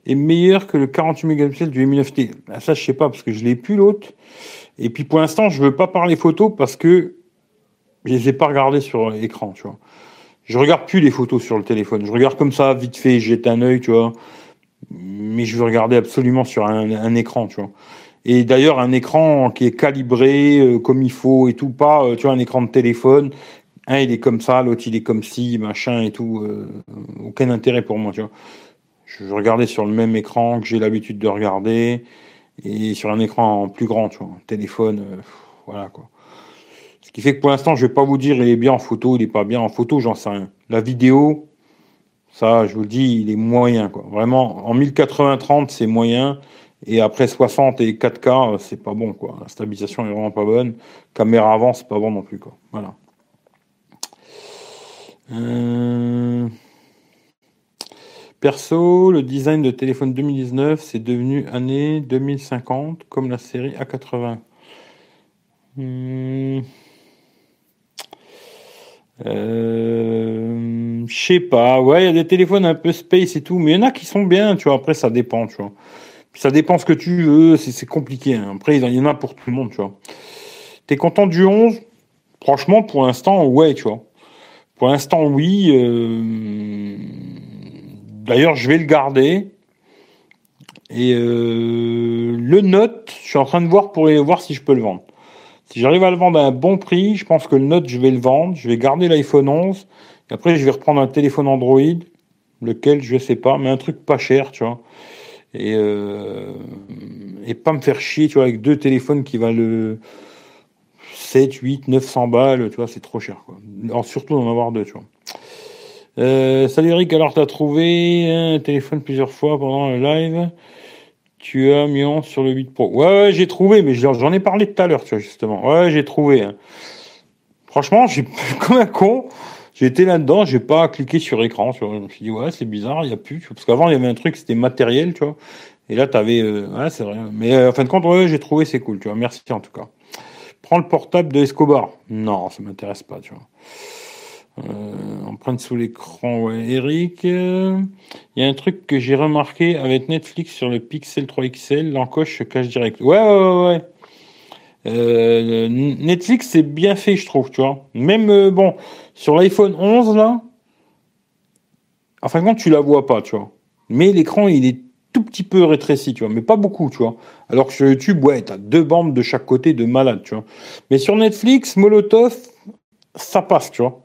est meilleur que le 48 mégapixels du M9T ah, Ça, je sais pas, parce que je l'ai plus l'autre. Et puis pour l'instant, je veux pas parler photo parce que je les ai pas regardées sur l'écran, tu vois. Je regarde plus les photos sur le téléphone. Je regarde comme ça, vite fait, jette un œil, tu vois. Mais je veux regarder absolument sur un, écran, tu vois. Et d'ailleurs, un écran qui est calibré euh, comme il faut et tout, pas, euh, tu vois, un écran de téléphone. Un, il est comme ça, l'autre, il est comme ci, machin et tout. Euh, aucun intérêt pour moi, tu vois. Je regarder sur le même écran que j'ai l'habitude de regarder et sur un écran plus grand, tu vois. téléphone, voilà, quoi. Ce qui fait que pour l'instant, je vais pas vous dire il est bien en photo, il est pas bien en photo, j'en sais rien. La vidéo, ça, je vous le dis, il est moyen, quoi. Vraiment, en 1080-30, c'est moyen. Et après 60 et 4K, c'est pas bon, quoi. La stabilisation est vraiment pas bonne. Caméra avant, c'est pas bon non plus, quoi. Voilà. Euh, perso, le design de téléphone 2019, c'est devenu année 2050, comme la série A80. Euh, je sais pas, ouais, il y a des téléphones un peu space et tout, mais il y en a qui sont bien, tu vois. Après, ça dépend, tu vois. ça dépend ce que tu veux, c'est compliqué. Hein. Après, il y en a pour tout le monde, tu vois. T'es content du 11 Franchement, pour l'instant, ouais, tu vois. Pour l'instant, oui. Euh... D'ailleurs, je vais le garder. Et euh... le Note, je suis en train de voir pour voir si je peux le vendre. Si j'arrive à le vendre à un bon prix, je pense que le Note, je vais le vendre. Je vais garder l'iPhone 11. Et après, je vais reprendre un téléphone Android, lequel, je sais pas, mais un truc pas cher, tu vois. Et, euh, et pas me faire chier, tu vois, avec deux téléphones qui valent 7, 8, 900 balles, tu vois, c'est trop cher, quoi. Alors, surtout d'en avoir deux, tu vois. Euh, Eric, alors t'as trouvé un téléphone plusieurs fois pendant le live? Tu as Mion sur le 8 Pro. Ouais, ouais j'ai trouvé, mais j'en ai parlé tout à l'heure, tu vois, justement. Ouais, j'ai trouvé. Hein. Franchement, j'ai [LAUGHS] comme un con. Été là-dedans, j'ai pas cliqué sur écran. Tu vois. Je me suis dit, ouais, c'est bizarre, il n'y a plus. Parce qu'avant, il y avait un truc, c'était matériel, tu vois. Et là, tu. Euh, c'est vrai. Mais euh, en fin de compte, j'ai trouvé, c'est cool, tu vois. Merci en tout cas. Prends le portable de Escobar. Non, ça m'intéresse pas, tu vois. Euh, empreinte sous l'écran, ouais. Eric, il euh, y a un truc que j'ai remarqué avec Netflix sur le Pixel 3 XL, l'encoche se cache direct. Ouais, ouais, ouais. Euh, Netflix, c'est bien fait, je trouve, tu vois. Même, euh, bon, sur l'iPhone 11, là, en fin de compte, tu la vois pas, tu vois. Mais l'écran, il est tout petit peu rétréci, tu vois, mais pas beaucoup, tu vois. Alors que sur YouTube, ouais, t'as deux bandes de chaque côté de malade, tu vois. Mais sur Netflix, Molotov, ça passe, tu vois.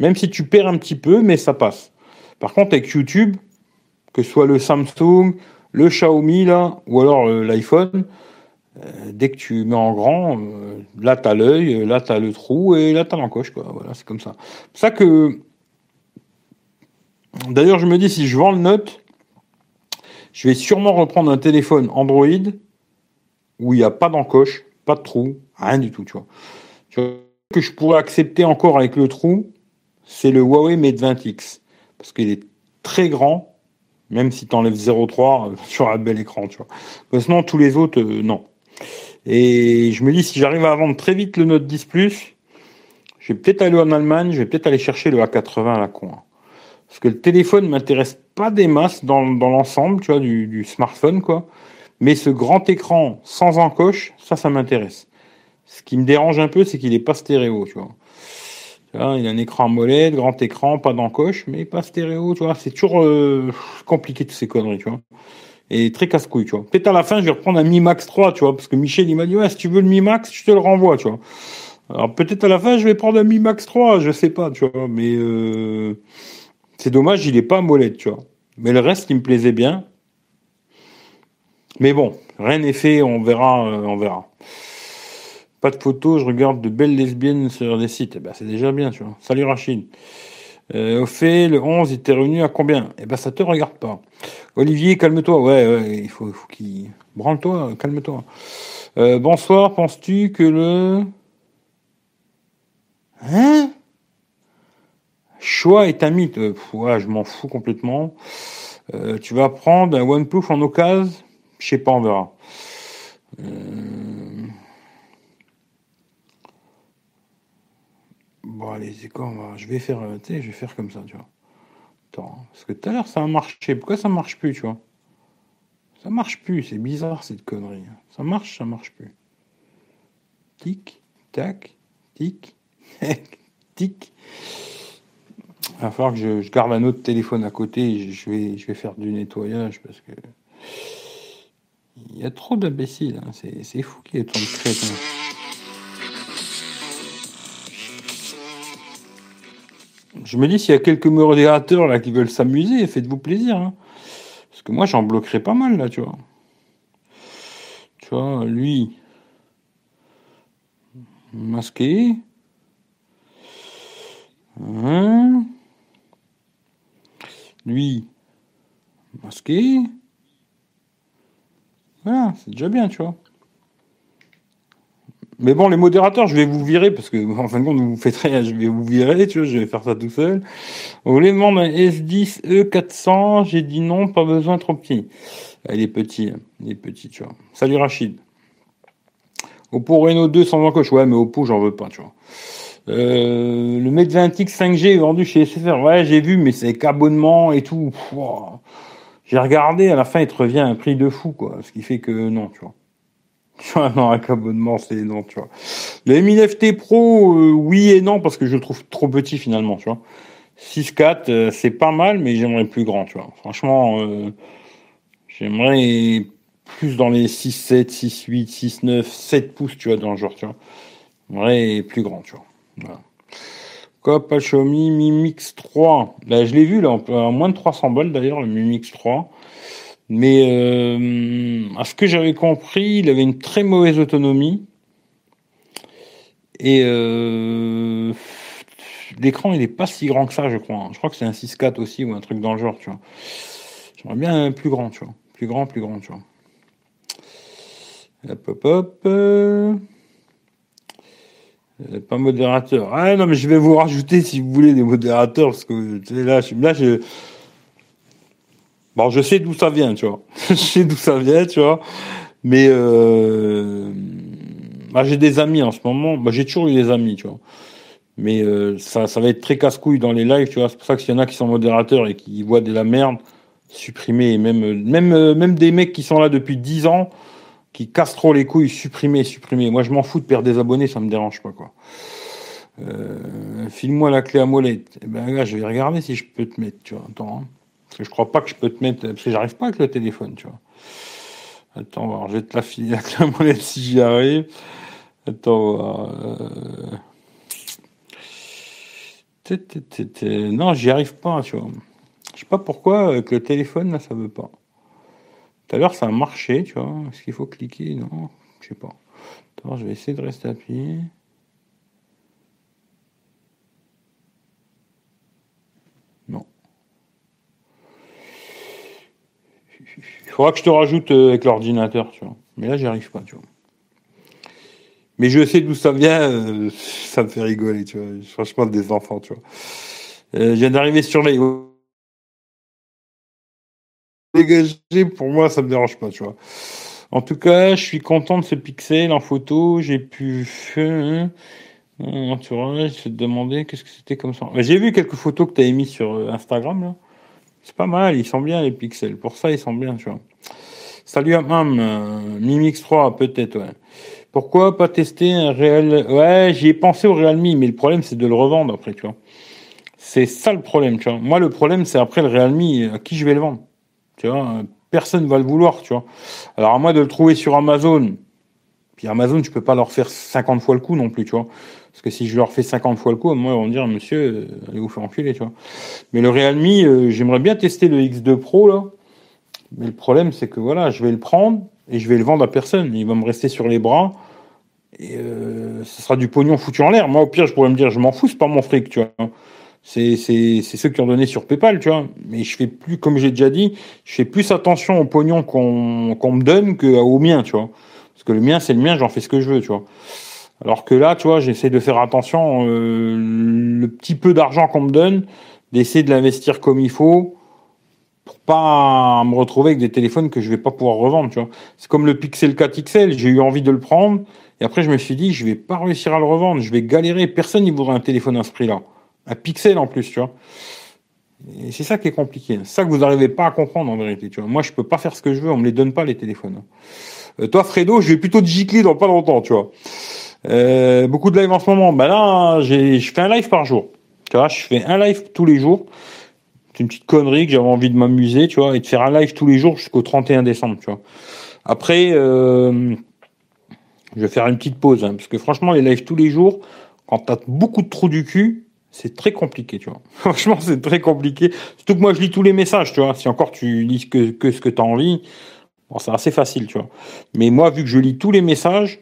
Même si tu perds un petit peu, mais ça passe. Par contre, avec YouTube, que ce soit le Samsung, le Xiaomi, là, ou alors euh, l'iPhone, euh, dès que tu mets en grand, euh, là, tu as l'œil, là, tu as le trou, et là, tu as l'encoche, quoi. Voilà, c'est comme ça. C'est ça que. D'ailleurs, je me dis, si je vends le Note, je vais sûrement reprendre un téléphone Android où il n'y a pas d'encoche, pas de trou, rien du tout, tu vois. Vois que je pourrais accepter encore avec le trou, c'est le Huawei Mate 20X. Parce qu'il est très grand, même si tu enlèves 0,3 sur un bel écran, tu vois. tous les autres, euh, non. Et je me dis, si j'arrive à vendre très vite le Note 10 Plus, je vais peut-être aller en Allemagne, je vais peut-être aller chercher le A80 à la con. Hein. Parce que le téléphone m'intéresse pas des masses dans, l'ensemble, tu vois, du, smartphone, quoi. Mais ce grand écran sans encoche, ça, ça m'intéresse. Ce qui me dérange un peu, c'est qu'il n'est pas stéréo, tu vois. il a un écran molette, grand écran, pas d'encoche, mais pas stéréo, tu vois. C'est toujours euh, compliqué toutes ces conneries, tu vois. Et très casse-couille, tu vois. Peut-être à la fin, je vais reprendre un Mi Max 3, tu vois, parce que Michel, il m'a dit, ouais, si tu veux le Mi Max, je te le renvoie, tu vois. Alors peut-être à la fin, je vais prendre un Mi Max 3, je sais pas, tu vois, mais euh, c'est dommage, il est pas molette, tu vois. Mais le reste, il me plaisait bien. Mais bon, rien n'est fait, on verra, euh, on verra. Pas de photos, je regarde de belles lesbiennes sur des sites. Eh ben, c'est déjà bien, tu vois. Salut Rachid. Euh, au fait, le 11, il était revenu à combien? Eh ben, ça te regarde pas. Olivier, calme-toi. Ouais, ouais, il faut, faut qu'il... Branle-toi, calme-toi. Euh, bonsoir, penses-tu que le... Hein? Choix est un. Euh, je m'en fous complètement. Euh, tu vas prendre un OnePlus en occasion Je sais pas, on verra. Euh... Bon, allez, c'est quoi Je vais faire, je vais faire comme ça, tu vois. Attends, parce que tout à l'heure, ça a marché. Pourquoi ça marche plus, tu vois? Ça marche plus, c'est bizarre, cette connerie. Ça marche, ça marche plus. Tic, tac, tic, tac, [LAUGHS] tic. Il va falloir que je, garde un autre téléphone à côté. Je vais, je vais faire du nettoyage parce que il y a trop d'imbéciles. Hein. C'est fou qu'il y ait tant de crétins. Je me dis, s'il y a quelques modérateurs là qui veulent s'amuser, faites-vous plaisir. Hein. Parce que moi, j'en bloquerai pas mal là, tu vois. Tu vois, lui, masqué. Hein lui, masqué. Voilà, c'est déjà bien, tu vois. Mais bon, les modérateurs, je vais vous virer parce que, en fin de compte, vous faites rien, je vais vous virer, tu vois, je vais faire ça tout seul. Vous voulez demander un S10 E400 J'ai dit non, pas besoin, trop petit. Ah, il est petit, hein. il est petit, tu vois. Salut Rachid. Oppo Reno 2 sans encoche, ouais, mais Oppo, j'en veux pas, tu vois. Euh, le Mate 20X 5G est vendu chez SFR. Ouais, j'ai vu, mais c'est qu'abonnement et tout. J'ai regardé, à la fin, il te revient un prix de fou, quoi. Ce qui fait que non, tu vois. [LAUGHS] Tu vois, non, un abonnement, c'est non, tu vois. Le Mi FT Pro, euh, oui et non, parce que je le trouve trop petit finalement, tu vois. 6.4, euh, c'est pas mal, mais j'aimerais plus grand, tu vois. Franchement, euh, j'aimerais plus dans les 6.7, 6.8, 6.9, 7 pouces, tu vois, dans le genre, tu vois. J'aimerais plus grand, tu vois. Voilà. Pas Xiaomi Mi Mix 3. Là, je l'ai vu, là, en moins de 300 balles d'ailleurs, le Mi Mix 3. Mais euh, à ce que j'avais compris, il avait une très mauvaise autonomie. Et euh, l'écran, il est pas si grand que ça, je crois. Je crois que c'est un 6.4 aussi ou un truc dans le genre, tu vois. J'aimerais bien un plus grand, tu vois. Plus grand, plus grand, tu vois. Hop, hop, hop. Euh, pas modérateur. Ah non, mais je vais vous rajouter si vous voulez des modérateurs, parce que là, je, là, je, Bon, je sais d'où ça vient, tu vois. [LAUGHS] je sais d'où ça vient, tu vois. Mais euh... bah, j'ai des amis en ce moment. Bah, j'ai toujours eu des amis, tu vois. Mais euh, ça, ça va être très casse-couille dans les lives, tu vois. C'est pour ça que s'il y en a qui sont modérateurs et qui voient de la merde, supprimer. Même, même, même des mecs qui sont là depuis 10 ans, qui cassent trop les couilles, supprimer, supprimer. Moi, je m'en fous de perdre des abonnés, ça me dérange pas, quoi. Euh, file-moi la clé à molette. Eh ben, là, je vais regarder si je peux te mettre, tu vois. Attends. Hein. Parce que je crois pas que je peux te mettre. Parce que j'arrive pas avec le téléphone, tu vois. Attends, je vais te la filer la molette si j'y arrive. Attends, euh... Non, j'y arrive pas, tu vois. Je sais pas pourquoi avec le téléphone, là, ça veut pas. Tout à l'heure, ça a marché, tu vois. Est-ce qu'il faut cliquer? Non, je sais pas. Je vais essayer de rester appuyé. faudra que je te rajoute euh, avec l'ordinateur, tu vois. Mais là, j'y arrive pas, tu vois. Mais je sais d'où ça vient, euh, ça me fait rigoler, tu vois. Franchement, des enfants, tu vois. Euh, je viens d'arriver sur les dégagé, pour moi, ça me dérange pas, tu vois. En tout cas, je suis content de ce pixel en photo. J'ai pu faire un entourage, se demander qu'est-ce que c'était comme ça. J'ai vu quelques photos que tu avais mis sur euh, Instagram. C'est pas mal, ils sont bien les pixels. Pour ça, ils sont bien, tu vois. Salut à euh, Mimix 3, peut-être, ouais. Pourquoi pas tester un réel Ouais, j'y ai pensé au Realme, mais le problème c'est de le revendre après, tu vois. C'est ça le problème, tu vois. Moi, le problème c'est après le Realme, à qui je vais le vendre Tu vois, personne va le vouloir, tu vois. Alors à moi de le trouver sur Amazon, puis Amazon, je peux pas leur faire 50 fois le coup non plus, tu vois. Parce que si je leur fais 50 fois le coup, moi, ils vont dire, monsieur, euh, allez vous faire enculer, tu vois. Mais le Realme, euh, j'aimerais bien tester le X2 Pro, là. Mais le problème, c'est que voilà, je vais le prendre et je vais le vendre à personne. Il va me rester sur les bras. Et euh, ce sera du pognon foutu en l'air. Moi, au pire, je pourrais me dire, je m'en fous, c'est pas mon fric, tu vois. C'est, ceux qui ont donné sur PayPal, tu vois. Mais je fais plus, comme j'ai déjà dit, je fais plus attention au pognon qu'on, qu'on me donne qu'au mien, tu vois. Parce que le mien, c'est le mien, j'en fais ce que je veux, tu vois. Alors que là, tu vois, j'essaie de faire attention, euh, le petit peu d'argent qu'on me donne, d'essayer de l'investir comme il faut, pour pas me retrouver avec des téléphones que je vais pas pouvoir revendre, tu vois. C'est comme le Pixel 4 XL, j'ai eu envie de le prendre, et après je me suis dit, je vais pas réussir à le revendre, je vais galérer, personne n'y voudrait un téléphone à ce prix-là. Un Pixel en plus, tu vois. Et c'est ça qui est compliqué. C'est ça que vous n'arrivez pas à comprendre en vérité, tu vois. Moi, je peux pas faire ce que je veux, on me les donne pas les téléphones. Euh, toi, Fredo, je vais plutôt te gicler dans pas longtemps, tu vois. Euh, beaucoup de live en ce moment. Ben là, j'ai, je fais un live par jour. Tu vois, je fais un live tous les jours une petite connerie que j'avais envie de m'amuser, tu vois, et de faire un live tous les jours jusqu'au 31 décembre, tu vois. Après, euh, je vais faire une petite pause, hein, parce que franchement, les lives tous les jours, quand t'as beaucoup de trous du cul, c'est très compliqué, tu vois. [LAUGHS] Franchement, c'est très compliqué. Surtout que moi, je lis tous les messages, tu vois. Si encore tu lis que, ce que tu as envie, bon, c'est assez facile, tu vois. Mais moi, vu que je lis tous les messages,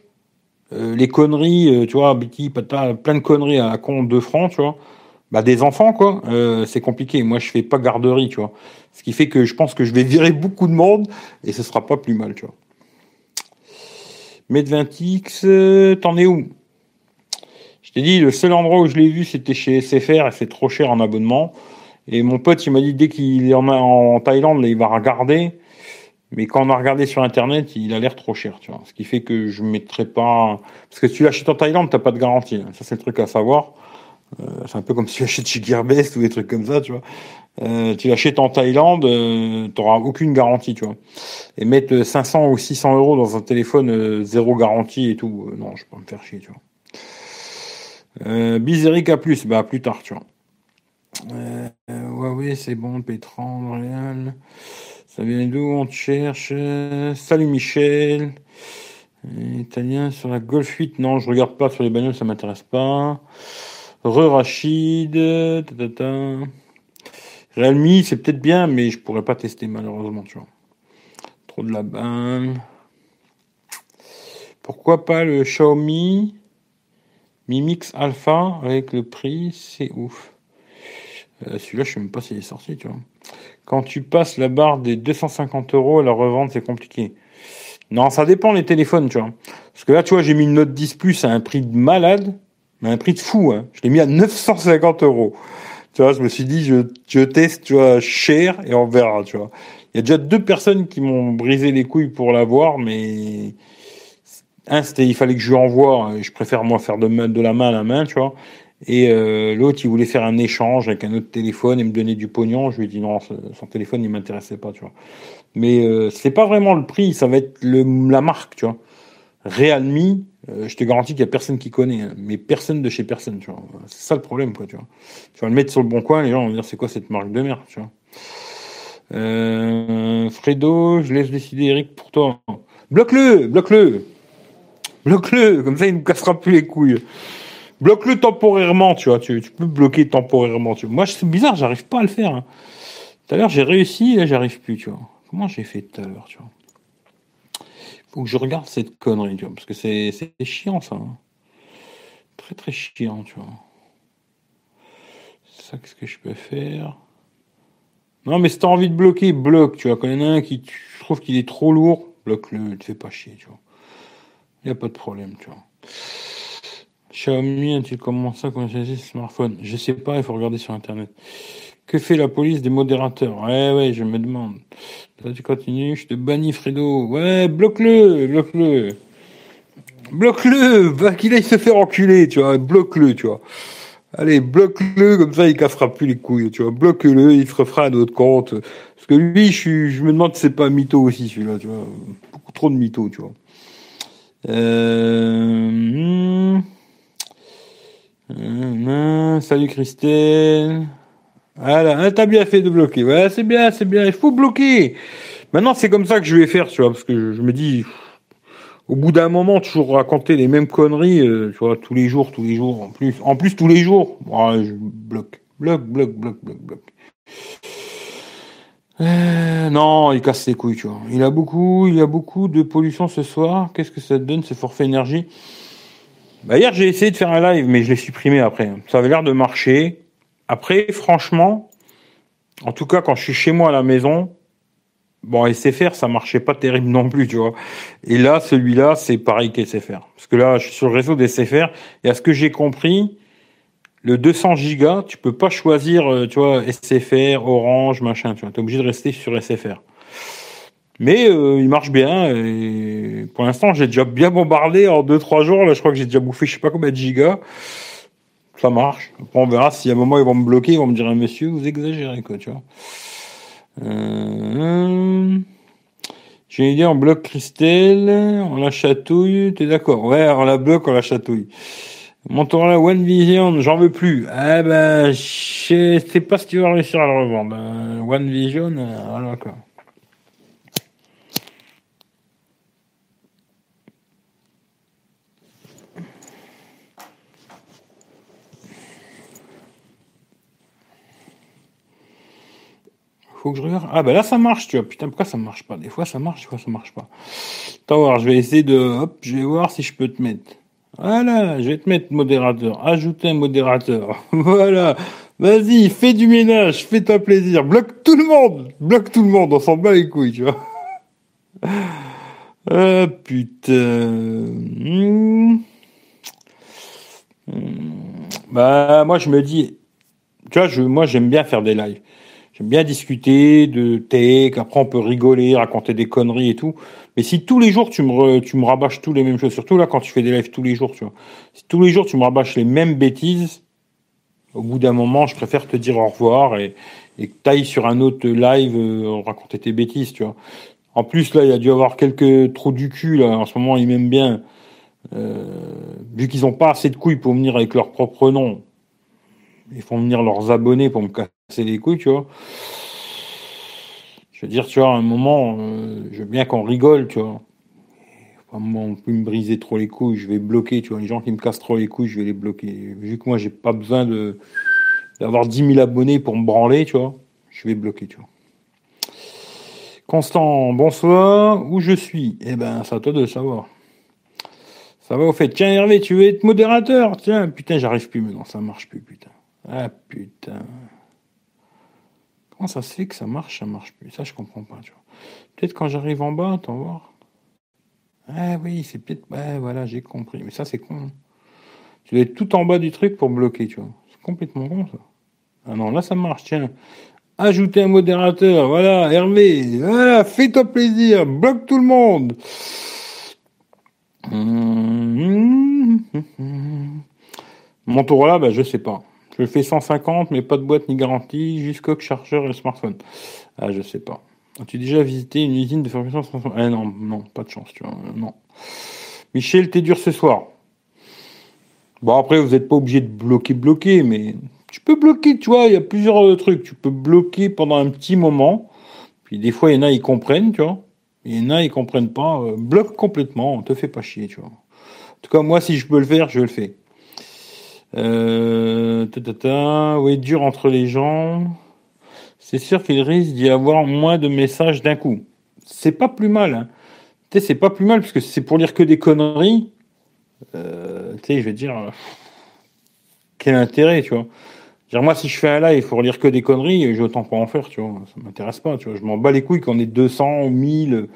euh, les conneries, euh, tu vois, plein de conneries à compte de francs, tu vois bah, des enfants, quoi. Euh, c'est compliqué. Moi, je fais pas garderie, tu vois. Ce qui fait que je pense que je vais [LAUGHS] virer beaucoup de monde et ce sera pas plus mal, tu vois. Med 20X, euh, t'en es où? Je t'ai dit, le seul endroit où je l'ai vu, c'était chez SFR et c'est trop cher en abonnement. Et mon pote, il m'a dit, dès qu'il est en, en Thaïlande, il va regarder. Mais quand on a regardé sur Internet, il a l'air trop cher, tu vois. Ce qui fait que je mettrai pas... Parce que si tu l'achètes en Thaïlande, t'as pas de garantie. Ça, c'est le truc à savoir. Euh, c'est un peu comme [LAUGHS] si tu achètes chez Gearbest ou des trucs comme ça, tu vois. Euh, tu l'achètes en Thaïlande, euh, tu n'auras aucune garantie, tu vois. Et mettre 500 ou 600 euros dans un téléphone zéro garantie et tout, non, je peux pas me faire chier, tu vois. Euh, Bizeric à plus, bah plus tard, tu vois. Euh, ouais, c'est bon, Pétran, Réal. Ça vient d'où On te cherche. Salut Michel. Italien sur la Golf 8. Non, je regarde pas sur les bagnoles, ça m'intéresse pas. Re-Rachid. Realme, c'est peut-être bien, mais je pourrais pas tester malheureusement, tu vois. Trop de la banne. Pourquoi pas le Xiaomi? Mi Mix Alpha avec le prix, c'est ouf. Euh, celui-là, je sais même pas s'il est sorti, tu vois. Quand tu passes la barre des 250 euros à la revente, c'est compliqué. Non, ça dépend les téléphones, tu vois. Parce que là, tu vois, j'ai mis une Note 10 Plus à un prix de malade mais un prix de fou. Hein. Je l'ai mis à 950 euros. Tu vois, je me suis dit, je, je teste, tu vois, cher et on verra, tu vois. Il y a déjà deux personnes qui m'ont brisé les couilles pour l'avoir, mais un, c'était, il fallait que je lui envoie. Je préfère moi faire de, la main à la main, tu vois. Et euh, l'autre, il voulait faire un échange avec un autre téléphone et me donner du pognon. Je lui ai dit non, son téléphone, il m'intéressait pas, tu vois. Mais euh, c'est pas vraiment le prix, ça va être le, la marque, tu vois. Realme, euh, je te garantis qu'il y a personne qui connaît, hein. mais personne de chez personne, tu vois. C'est ça le problème, quoi, tu vois. Tu vas le mettre sur le bon coin, les gens vont dire c'est quoi cette marque de merde, tu vois. Euh, Fredo, je laisse décider Eric pour toi. Bloque-le, bloque-le, bloque-le, comme ça il ne cassera plus les couilles. Bloque-le temporairement, tu vois. Tu, peux bloquer temporairement. Tu. Moi, c'est bizarre, j'arrive pas à le faire. Hein. Tout à l'heure, j'ai réussi, là, j'arrive plus, tu vois. Comment j'ai fait tout à l'heure, tu vois? Faut que je regarde cette connerie, tu vois, parce que c'est, chiant ça. Hein. Très très chiant, tu vois. Ça, qu'est-ce que je peux faire? Non, mais si t'as envie de bloquer, bloque, tu vois. Quand il y en a un qui tu trouves qu'il est trop lourd, bloque-le, ne fais pas chier, tu vois. A pas de problème, tu vois. Xiaomi a-t-il commencé à commercialiser ce smartphone? Je sais pas, il faut regarder sur internet. Que fait la police des modérateurs? Ouais, ouais, je me demande. Toi, tu continues, je te bannis, Fredo. Ouais, bloque-le, bloque-le. Bloque-le, va qu'il aille se faire enculer, tu vois, bloque-le, tu vois. Allez, bloque-le, comme ça il cassera plus les couilles, tu vois. Bloque-le, il se refera un autre compte. Parce que lui, je, je me demande si c'est pas mytho aussi, celui-là, tu vois. Beaucoup trop de mythos, tu vois. Euh... Hmm. salut Christelle. Voilà, t'as bien fait de bloquer. Ouais, c'est bien, c'est bien. Il faut bloquer. Maintenant, c'est comme ça que je vais faire, tu vois, parce que je me dis, au bout d'un moment, toujours raconter les mêmes conneries, euh, tu vois, tous les jours, tous les jours, en plus, en plus tous les jours, je bloque, bloque, bloque, bloque, bloque, bloque. Euh, non, il casse ses couilles, tu vois. Il a beaucoup, il a beaucoup de pollution ce soir. Qu'est-ce que ça te donne, ce forfait énergie? Bah, Hier, j'ai essayé de faire un live, mais je l'ai supprimé après. Ça avait l'air de marcher. Après, franchement, en tout cas, quand je suis chez moi à la maison, Bon, SFR, ça marchait pas terrible non plus, tu vois. Et là, celui-là, c'est pareil qu'SFR. Parce que là, je suis sur le réseau des SFR, et à ce que j'ai compris, le 200 gigas, tu peux pas choisir, euh, tu vois, SFR, Orange, machin, tu vois. T'es obligé de rester sur SFR. Mais euh, il marche bien, et pour l'instant, j'ai déjà bien bombardé en 2-3 jours. Là, je crois que j'ai déjà bouffé je sais pas combien de gigas. Ça marche. Après, on verra si à un moment ils vont me bloquer, ils vont me dire, monsieur, vous exagérez, quoi, tu vois. Euh, j'ai une idée, on bloque Christelle, on la chatouille, t'es d'accord? Ouais, on la bloque, on la chatouille. Motorola One Vision, j'en veux plus. Ah ben, je sais pas si tu vas réussir à le revendre. Euh, One Vision, euh, voilà quoi. que je regarde. Ah bah là ça marche, tu vois. Putain, pourquoi ça marche pas? Des fois ça marche, des fois ça marche pas. Attends voir, je vais essayer de. Hop, je vais voir si je peux te mettre. Voilà, je vais te mettre modérateur. Ajouter un modérateur. [LAUGHS] voilà. Vas-y, fais du ménage, fais-toi plaisir. Bloque tout le monde. Bloque tout le monde, on s'en bat les couilles, tu vois. Ah [LAUGHS] putain. Hmm. Hmm. Bah moi je me dis, tu vois, moi j'aime bien faire des lives. J'aime bien discuter de tech, après on peut rigoler, raconter des conneries et tout. Mais si tous les jours tu me, tu me rabâches tous les mêmes choses, surtout là quand tu fais des lives tous les jours, tu vois. Si tous les jours tu me rabâches les mêmes bêtises, au bout d'un moment, je préfère te dire au revoir et, et que t'ailles sur un autre live euh, raconter tes bêtises, tu vois. En plus, là, il a dû avoir quelques trous du cul, là. En ce moment, ils m'aiment bien. Euh, vu qu'ils ont pas assez de couilles pour venir avec leur propre nom, ils font venir leurs abonnés pour me casser c'est les couilles, tu vois. Je veux dire, tu vois, à un moment, euh, je veux bien qu'on rigole, tu vois. on peut me briser trop les couilles, je vais bloquer, tu vois. Les gens qui me cassent trop les couilles, je vais les bloquer. Vu que moi, j'ai pas besoin de d'avoir 10 000 abonnés pour me branler, tu vois, je vais bloquer, tu vois. Constant, bonsoir, où je suis? Eh ben, c'est à toi de savoir. Ça va au fait. Tiens, Hervé, tu veux être modérateur? Tiens, putain, j'arrive plus maintenant, ça marche plus, putain. Ah, putain. Comment ça se fait que ça marche, ça marche plus? Ça, je comprends pas. Peut-être quand j'arrive en bas, attends voir. Ah oui, c'est peut-être... Ouais, voilà, j'ai compris. Mais ça, c'est con. Tu dois être tout en bas du truc pour bloquer, tu vois. C'est complètement con, ça. Ah non, là, ça marche, tiens. Ajouter un modérateur, voilà, Hervé, fais-toi plaisir, bloque tout le monde. Mon tour là, bah, je sais pas. Je fais 150, mais pas de boîte ni garantie, juste coque, chargeur et le smartphone. Ah, je sais pas. As-tu déjà visité une usine de fabrication de Ah non, non, pas de chance, tu vois, non. Michel, t'es dur ce soir. Bon, après, vous n'êtes pas obligé de bloquer, bloquer, mais tu peux bloquer, tu vois, il y a plusieurs euh, trucs. Tu peux bloquer pendant un petit moment, puis des fois, il y en a, ils comprennent, tu vois. Il y en a, ils comprennent pas. Euh, bloque complètement, on te fait pas chier, tu vois. En tout cas, moi, si je peux le faire, je le fais. Euh, oui, dur entre les gens. C'est sûr qu'il risque d'y avoir moins de messages d'un coup. C'est pas plus mal. Hein. Tu sais, c'est pas plus mal parce que c'est pour lire que des conneries. Euh, tu sais, je vais dire, quel intérêt, tu vois. Dire, moi, si je fais un live pour lire que des conneries, je autant pas en faire, tu vois. Ça m'intéresse pas, tu vois. Je m'en bats les couilles qu'on ait 200, 1000.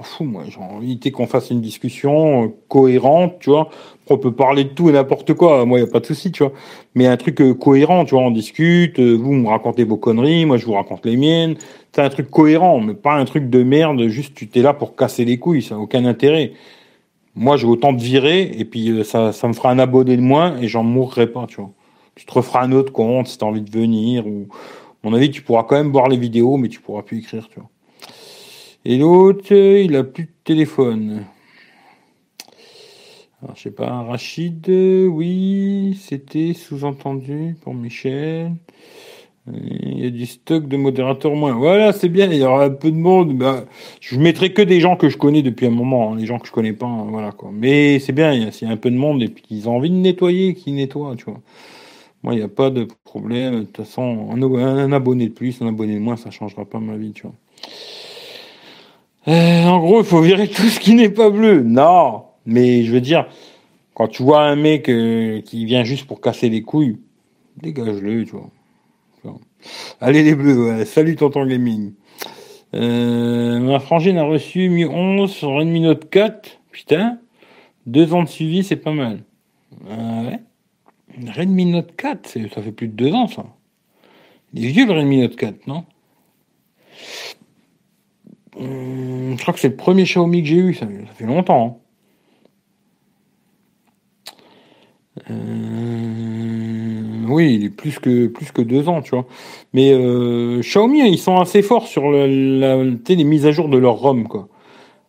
M'en fous, moi. J'ai envie qu'on fasse une discussion euh, cohérente, tu vois. On peut parler de tout et n'importe quoi. Moi, il n'y a pas de souci, tu vois. Mais un truc euh, cohérent, tu vois. On discute. Euh, vous me racontez vos conneries. Moi, je vous raconte les miennes. C'est un truc cohérent, mais pas un truc de merde. Juste, tu t'es là pour casser les couilles. Ça n'a aucun intérêt. Moi, j'ai autant de virer et puis ça, ça me fera un abonné de moins et j'en mourrai pas, tu vois. Tu te referas un autre compte si tu as envie de venir ou, à mon avis, tu pourras quand même voir les vidéos, mais tu pourras plus écrire, tu vois. Et l'autre, il a plus de téléphone. Alors, je sais pas, Rachid, oui, c'était sous-entendu pour Michel. Il y a du stock de modérateurs moins. Voilà, c'est bien, il y aura un peu de monde. Bah, je mettrai que des gens que je connais depuis un moment, hein, les gens que je connais pas, hein, voilà quoi. Mais c'est bien, il y, a, un peu de monde et puis ils ont envie de nettoyer, qui nettoient, tu vois. Moi, il n'y a pas de problème. De toute façon, un, abonné de plus, un abonné de moins, ça changera pas ma vie, tu vois. Euh, en gros, il faut virer tout ce qui n'est pas bleu. Non, mais je veux dire, quand tu vois un mec euh, qui vient juste pour casser les couilles, dégage-le, tu vois. Allez les bleus, salut tonton gaming. Euh, ma frangine a reçu Mi 11 sur Redmi Note 4. Putain, deux ans de suivi, c'est pas mal. Redmi Note 4, ça fait plus de deux ans, ça. Il est vieux le Redmi Note 4, non? Hum, Je crois que c'est le premier Xiaomi que j'ai eu, ça, fait longtemps. Hein. Euh, oui, il est plus que deux ans, tu vois. Mais euh, Xiaomi, ils sont assez forts sur la, les mises à jour de leur ROM, quoi.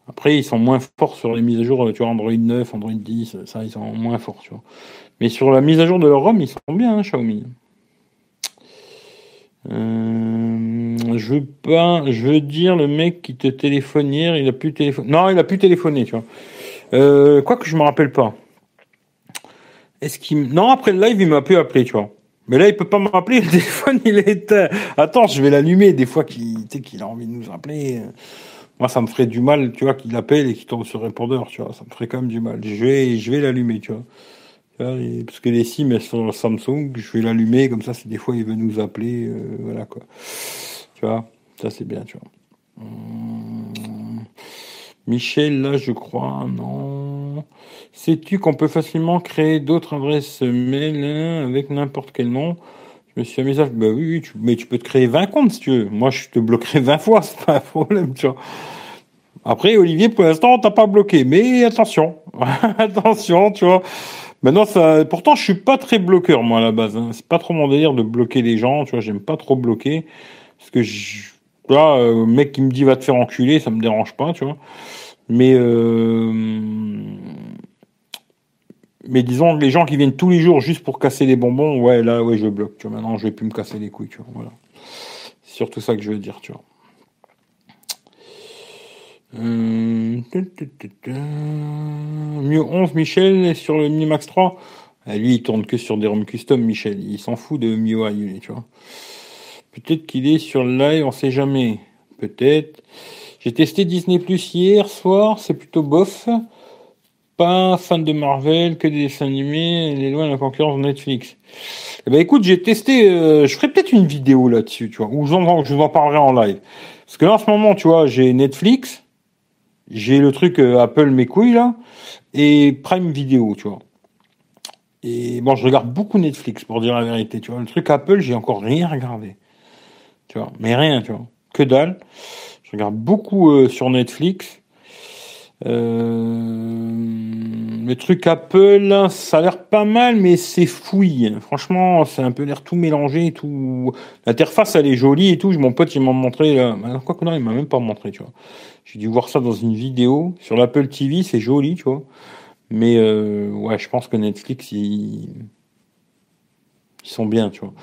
Après, ils sont moins forts sur les mises à jour, tu vois, Android 9, Android 10, ça, ils sont moins forts, tu vois. Mais sur la mise à jour de leur ROM, ils sont bien, hein, Xiaomi. Euh, je veux pas, je veux dire, le mec qui te téléphone hier, il a plus téléphoné. Non, il a plus téléphoné, tu vois. Euh, quoi que je me rappelle pas. Est-ce qu'il, non, après le live, il m'a pu appeler, tu vois. Mais là, il peut pas me rappeler, le [LAUGHS] téléphone, il est éteint. Attends, je vais l'allumer, des fois qu'il, qu'il a envie de nous appeler. Moi, ça me ferait du mal, tu vois, qu'il appelle et qu'il tombe sur répondeur, tu vois. Ça me ferait quand même du mal. Je vais, je vais l'allumer, tu vois parce que les SIM elles sont Samsung, je vais l'allumer comme ça, des fois il veut nous appeler, euh, voilà quoi. Tu vois, ça c'est bien, tu vois. Hum. Michel, là je crois, non. Sais-tu qu'on peut facilement créer d'autres adresses mail hein, avec n'importe quel nom? Je me suis amusé, bah oui, mais tu peux te créer 20 comptes si tu veux. Moi je te bloquerai 20 fois, [LAUGHS] c'est pas un problème, tu vois. Après, Olivier, pour l'instant, on t'a pas bloqué, mais attention, [LAUGHS] attention, tu vois. Maintenant, ça, pourtant, je suis pas très bloqueur, moi, à la base. Hein. C'est pas trop mon délire de bloquer les gens, tu vois, j'aime pas trop bloquer. Parce que, je, là, euh, mec qui me dit va te faire enculer, ça me dérange pas, tu vois. Mais, euh, mais disons, les gens qui viennent tous les jours juste pour casser les bonbons, ouais, là, ouais, je bloque, tu vois. Maintenant, je vais plus me casser les couilles, tu vois, voilà. C'est surtout ça que je veux dire, tu vois. Euh, mieux 11 Michel sur le Mi Max 3. Ah, lui, il tourne que sur des ROM custom, Michel. Il s'en fout de MIUI, tu vois. Peut-être qu'il est sur le live, on sait jamais. Peut-être. J'ai testé Disney Plus hier soir, c'est plutôt bof. Pas fan de Marvel, que des dessins animés, il est loin de la concurrence de Netflix. Eh ben écoute, j'ai testé, euh, je ferai peut-être une vidéo là-dessus, tu vois, où je vous en parlerai en live. Parce que là, en ce moment, tu vois, j'ai Netflix, j'ai le truc euh, Apple mes couilles là et Prime Video, tu vois. Et bon, je regarde beaucoup Netflix pour dire la vérité, tu vois. Le truc Apple, j'ai encore rien regardé. Tu vois, mais rien, tu vois. Que dalle. Je regarde beaucoup euh, sur Netflix. Euh, le truc Apple, ça a l'air pas mal, mais c'est fouille. Franchement, c'est un peu l'air tout mélangé, tout. L'interface, elle est jolie et tout. Mon pote, il m'a montré. Quoi que non, il m'a même pas montré, tu vois. J'ai dû voir ça dans une vidéo sur l'Apple TV, c'est joli, tu vois. Mais euh, ouais, je pense que Netflix, ils, ils sont bien, tu vois.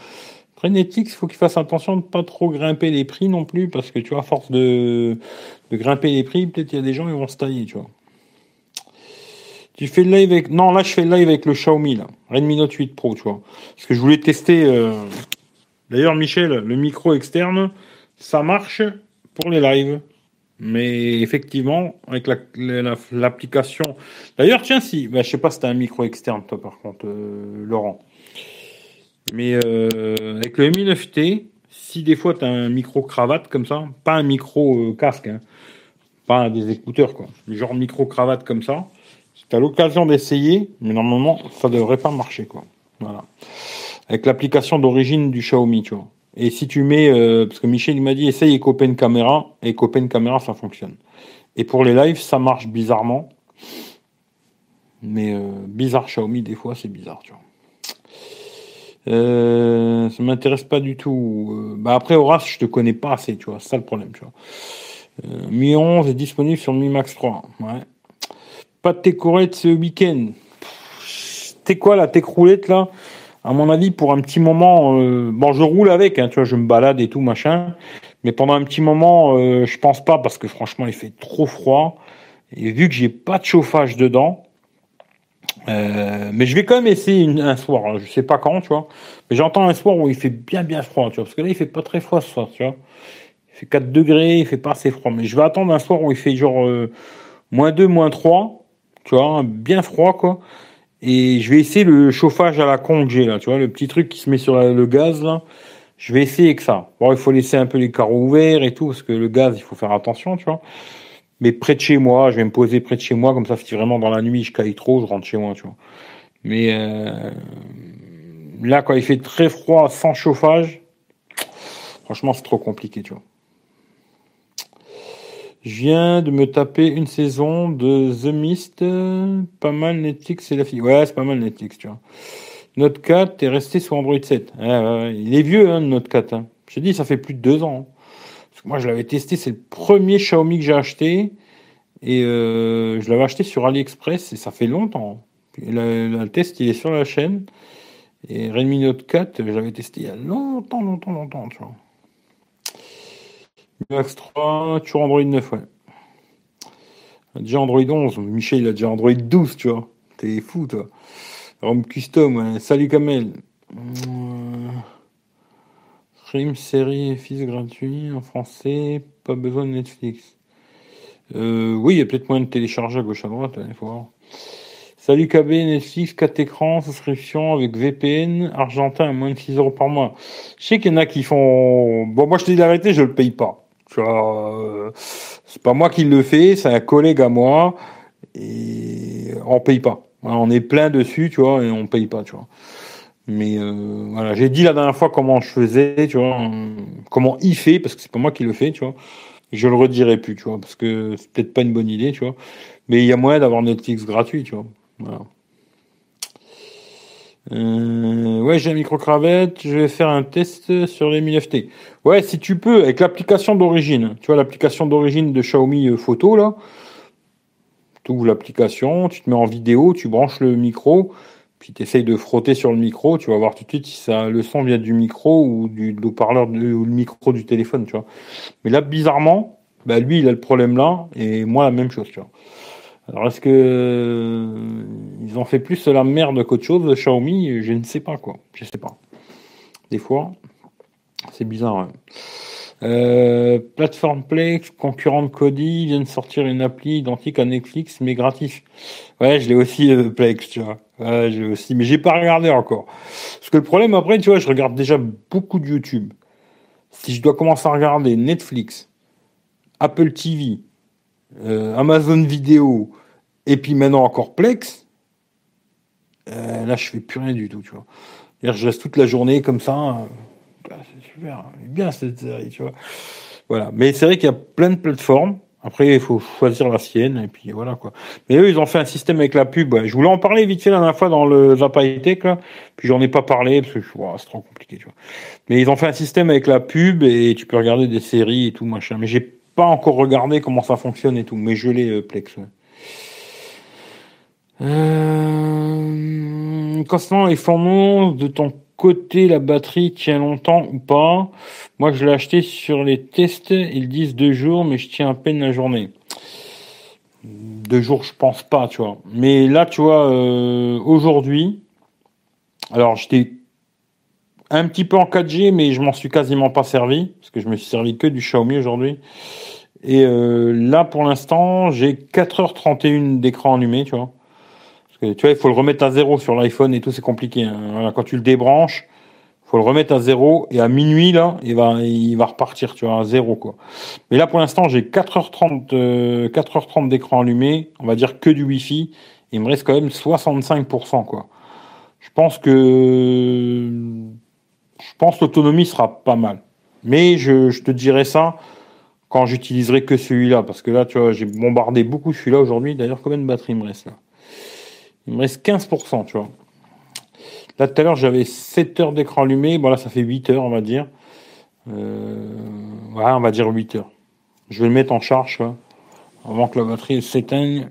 Après il faut qu'ils fassent attention de pas trop grimper les prix non plus, parce que tu vois, à force de, de grimper les prix, peut-être il y a des gens qui vont se tailler, tu vois. Tu fais le live avec. Non, là, je fais le live avec le Xiaomi, là. Redmi Note 8 Pro, tu vois. Parce que je voulais tester. Euh, d'ailleurs, Michel, le micro externe, ça marche pour les lives. Mais effectivement, avec l'application. D'ailleurs, tiens, si. Bah, je sais pas si t'as un micro externe, toi, par contre, euh, Laurent. Mais euh, avec le Mi 9T, si des fois tu as un micro cravate comme ça, pas un micro casque, hein, pas des écouteurs, quoi. Genre micro-cravate comme ça. Si tu as l'occasion d'essayer, mais normalement, ça devrait pas marcher, quoi. Voilà. Avec l'application d'origine du Xiaomi, tu vois. Et si tu mets, euh, parce que Michel m'a dit, essaye EcoPen Camera, et EcoPen Camera, ça fonctionne. Et pour les lives, ça marche bizarrement. Mais euh, bizarre Xiaomi, des fois, c'est bizarre, tu vois. Euh, ça m'intéresse pas du tout. Euh, bah après Horace, je te connais pas assez, tu vois. C'est ça le problème, tu vois. Euh, Mi 11 est disponible sur Mi Max 3. Ouais. Pas de Técorette ce week-end. T'es quoi là, tes roulettes là? À mon avis, pour un petit moment, bon, je roule avec, hein, tu vois, je me balade et tout machin. Mais pendant un petit moment, euh, je pense pas parce que franchement, il fait trop froid. Et vu que j'ai pas de chauffage dedans, euh, mais je vais quand même essayer une, un soir. hein. Je sais pas quand, tu vois. Mais j'entends un soir où il fait bien bien froid, tu vois. Parce que là, il fait pas très froid ce soir, tu vois. Il fait 4 degrés, il fait pas assez froid. Mais je vais attendre un soir où il fait genre euh, moins 2, moins 3, tu vois, bien froid, quoi. Et je vais essayer le chauffage à la con que j'ai là, tu vois, le petit truc qui se met sur le gaz là. Je vais essayer que ça. Bon, il faut laisser un peu les carreaux ouverts et tout, parce que le gaz, il faut faire attention, tu vois. Mais près de chez moi, je vais me poser près de chez moi, comme ça, si vraiment dans la nuit je caille trop, je rentre chez moi, tu vois. Mais euh, là, quand il fait très froid, sans chauffage, franchement, c'est trop compliqué, tu vois. Je viens de me taper une saison de The Mist, pas mal Netflix, c'est la fille. Ouais, c'est pas mal Netflix, tu vois. Note 4 est resté sur Android 7. Ouais, ouais, ouais. Il est vieux, hein, Note 4. Hein. Je te dis, ça fait plus de deux ans. hein. Moi, je l'avais testé, c'est le premier Xiaomi que j'ai acheté. Et euh, je l'avais acheté sur AliExpress et ça fait longtemps. Le, test, il est sur la chaîne. Et Redmi Note 4, je l'avais testé il y a longtemps, longtemps, longtemps, tu vois. Max 3, toujours Android 9, ouais. Déjà Android 11. Michel, il a déjà Android 12, tu vois. T'es fou, toi. ROM custom. Salut Kamel. Euh, Stream, série et fils gratuit en français, pas besoin de Netflix. Euh, oui, il y a peut-être moyen de télécharger à gauche à droite, il faut voir. Salut KB, Netflix, 4 écrans, souscription avec VPN, argentin à moins de 6 euros par mois. Je sais qu'il y en a qui font... Bon, moi je te dis vérité, je le paye pas. Tu vois, euh, c'est pas moi qui le fais, c'est un collègue à moi, et on paye pas. On est plein dessus, tu vois, et on paye pas, tu vois. Mais euh, voilà, j'ai dit la dernière fois comment je faisais, tu vois, euh, comment il fait, parce que c'est pas moi qui le fais, tu vois. Je le redirai plus, tu vois, parce que c'est peut-être pas une bonne idée, tu vois. Mais il y a moyen d'avoir Netflix gratuit, tu vois. Voilà. Euh, ouais, j'ai un micro-cravate, je vais faire un test sur les 1000FT. Ouais, si tu peux, avec l'application d'origine. Tu vois, l'application d'origine de Xiaomi Photo, là. Tu ouvres l'application, tu te mets en vidéo, tu branches le micro, puis tu essayes de frotter sur le micro, tu vas voir tout de suite si ça, le son vient du micro ou du de- ou le micro du téléphone, tu vois. Mais là, bizarrement, bah, lui, il a le problème là, et moi, la même chose, tu vois. Alors, est-ce que euh, ils ont fait plus la merde qu'autre chose, Xiaomi? Je ne sais pas, quoi. Je sais pas. Des fois, c'est bizarre, ouais. Euh, Platform Play, concurrent de Kodi, vient de sortir une appli identique à Netflix, mais gratis. Ouais, je l'ai aussi, euh, Plex, tu vois. Ouais, j'ai aussi, mais j'ai pas regardé encore. Parce que le problème, après, tu vois, je regarde déjà beaucoup de YouTube. Si je dois commencer à regarder Netflix, Apple TV, euh, Amazon Vidéo, et puis maintenant encore Plex, euh, là, je fais plus rien du tout, tu vois. Je reste toute la journée comme ça. Super, est bien cette série, tu vois. Voilà. Mais c'est vrai qu'il y a plein de plateformes. Après, il faut choisir la sienne, et puis voilà, quoi. Mais eux, ils ont fait un système avec la pub. Je voulais en parler vite fait la dernière fois dans le Zap High Tech, là. Puis j'en ai pas parlé, parce que ouah, c'est trop compliqué, tu vois. Mais ils ont fait un système avec la pub, et tu peux regarder des séries et tout, machin. Mais j'ai pas encore regardé comment ça fonctionne et tout. Mais je l'ai, euh, Plex, ouais. Euh, concernant les formes de ton côté, la batterie tient longtemps ou pas Moi, je l'ai acheté sur les tests. Ils disent deux jours, mais je tiens à peine la journée. Deux jours, je pense pas, tu vois. Mais là, tu vois, euh, aujourd'hui, alors j'étais un petit peu en 4G, mais je m'en suis quasiment pas servi parce que je me suis servi que du Xiaomi aujourd'hui. Et euh, là, pour l'instant, j'ai 4h31 d'écran allumé, tu vois. Tu vois, il faut le remettre à zéro sur l'iPhone et tout, c'est compliqué. hein. Quand tu le débranches, faut le remettre à zéro et à minuit là, il va il va repartir, tu vois, à zéro quoi. Mais là pour l'instant, j'ai 4h30 4h30 d'écran allumé, on va dire que du Wi-Fi, il me reste quand même 65% quoi. Je pense que je pense l'autonomie sera pas mal. Mais je, je te dirai ça quand j'utiliserai que celui-là parce que là tu vois, j'ai bombardé beaucoup celui-là aujourd'hui. D'ailleurs, combien de batterie il me reste là? Il me reste 15%, tu vois. Là, tout à l'heure, j'avais 7 heures d'écran allumé. Bon, là, ça fait 8 heures, on va dire. Euh, on va dire 8 heures. Je vais le mettre en charge, avant que la batterie s'éteigne.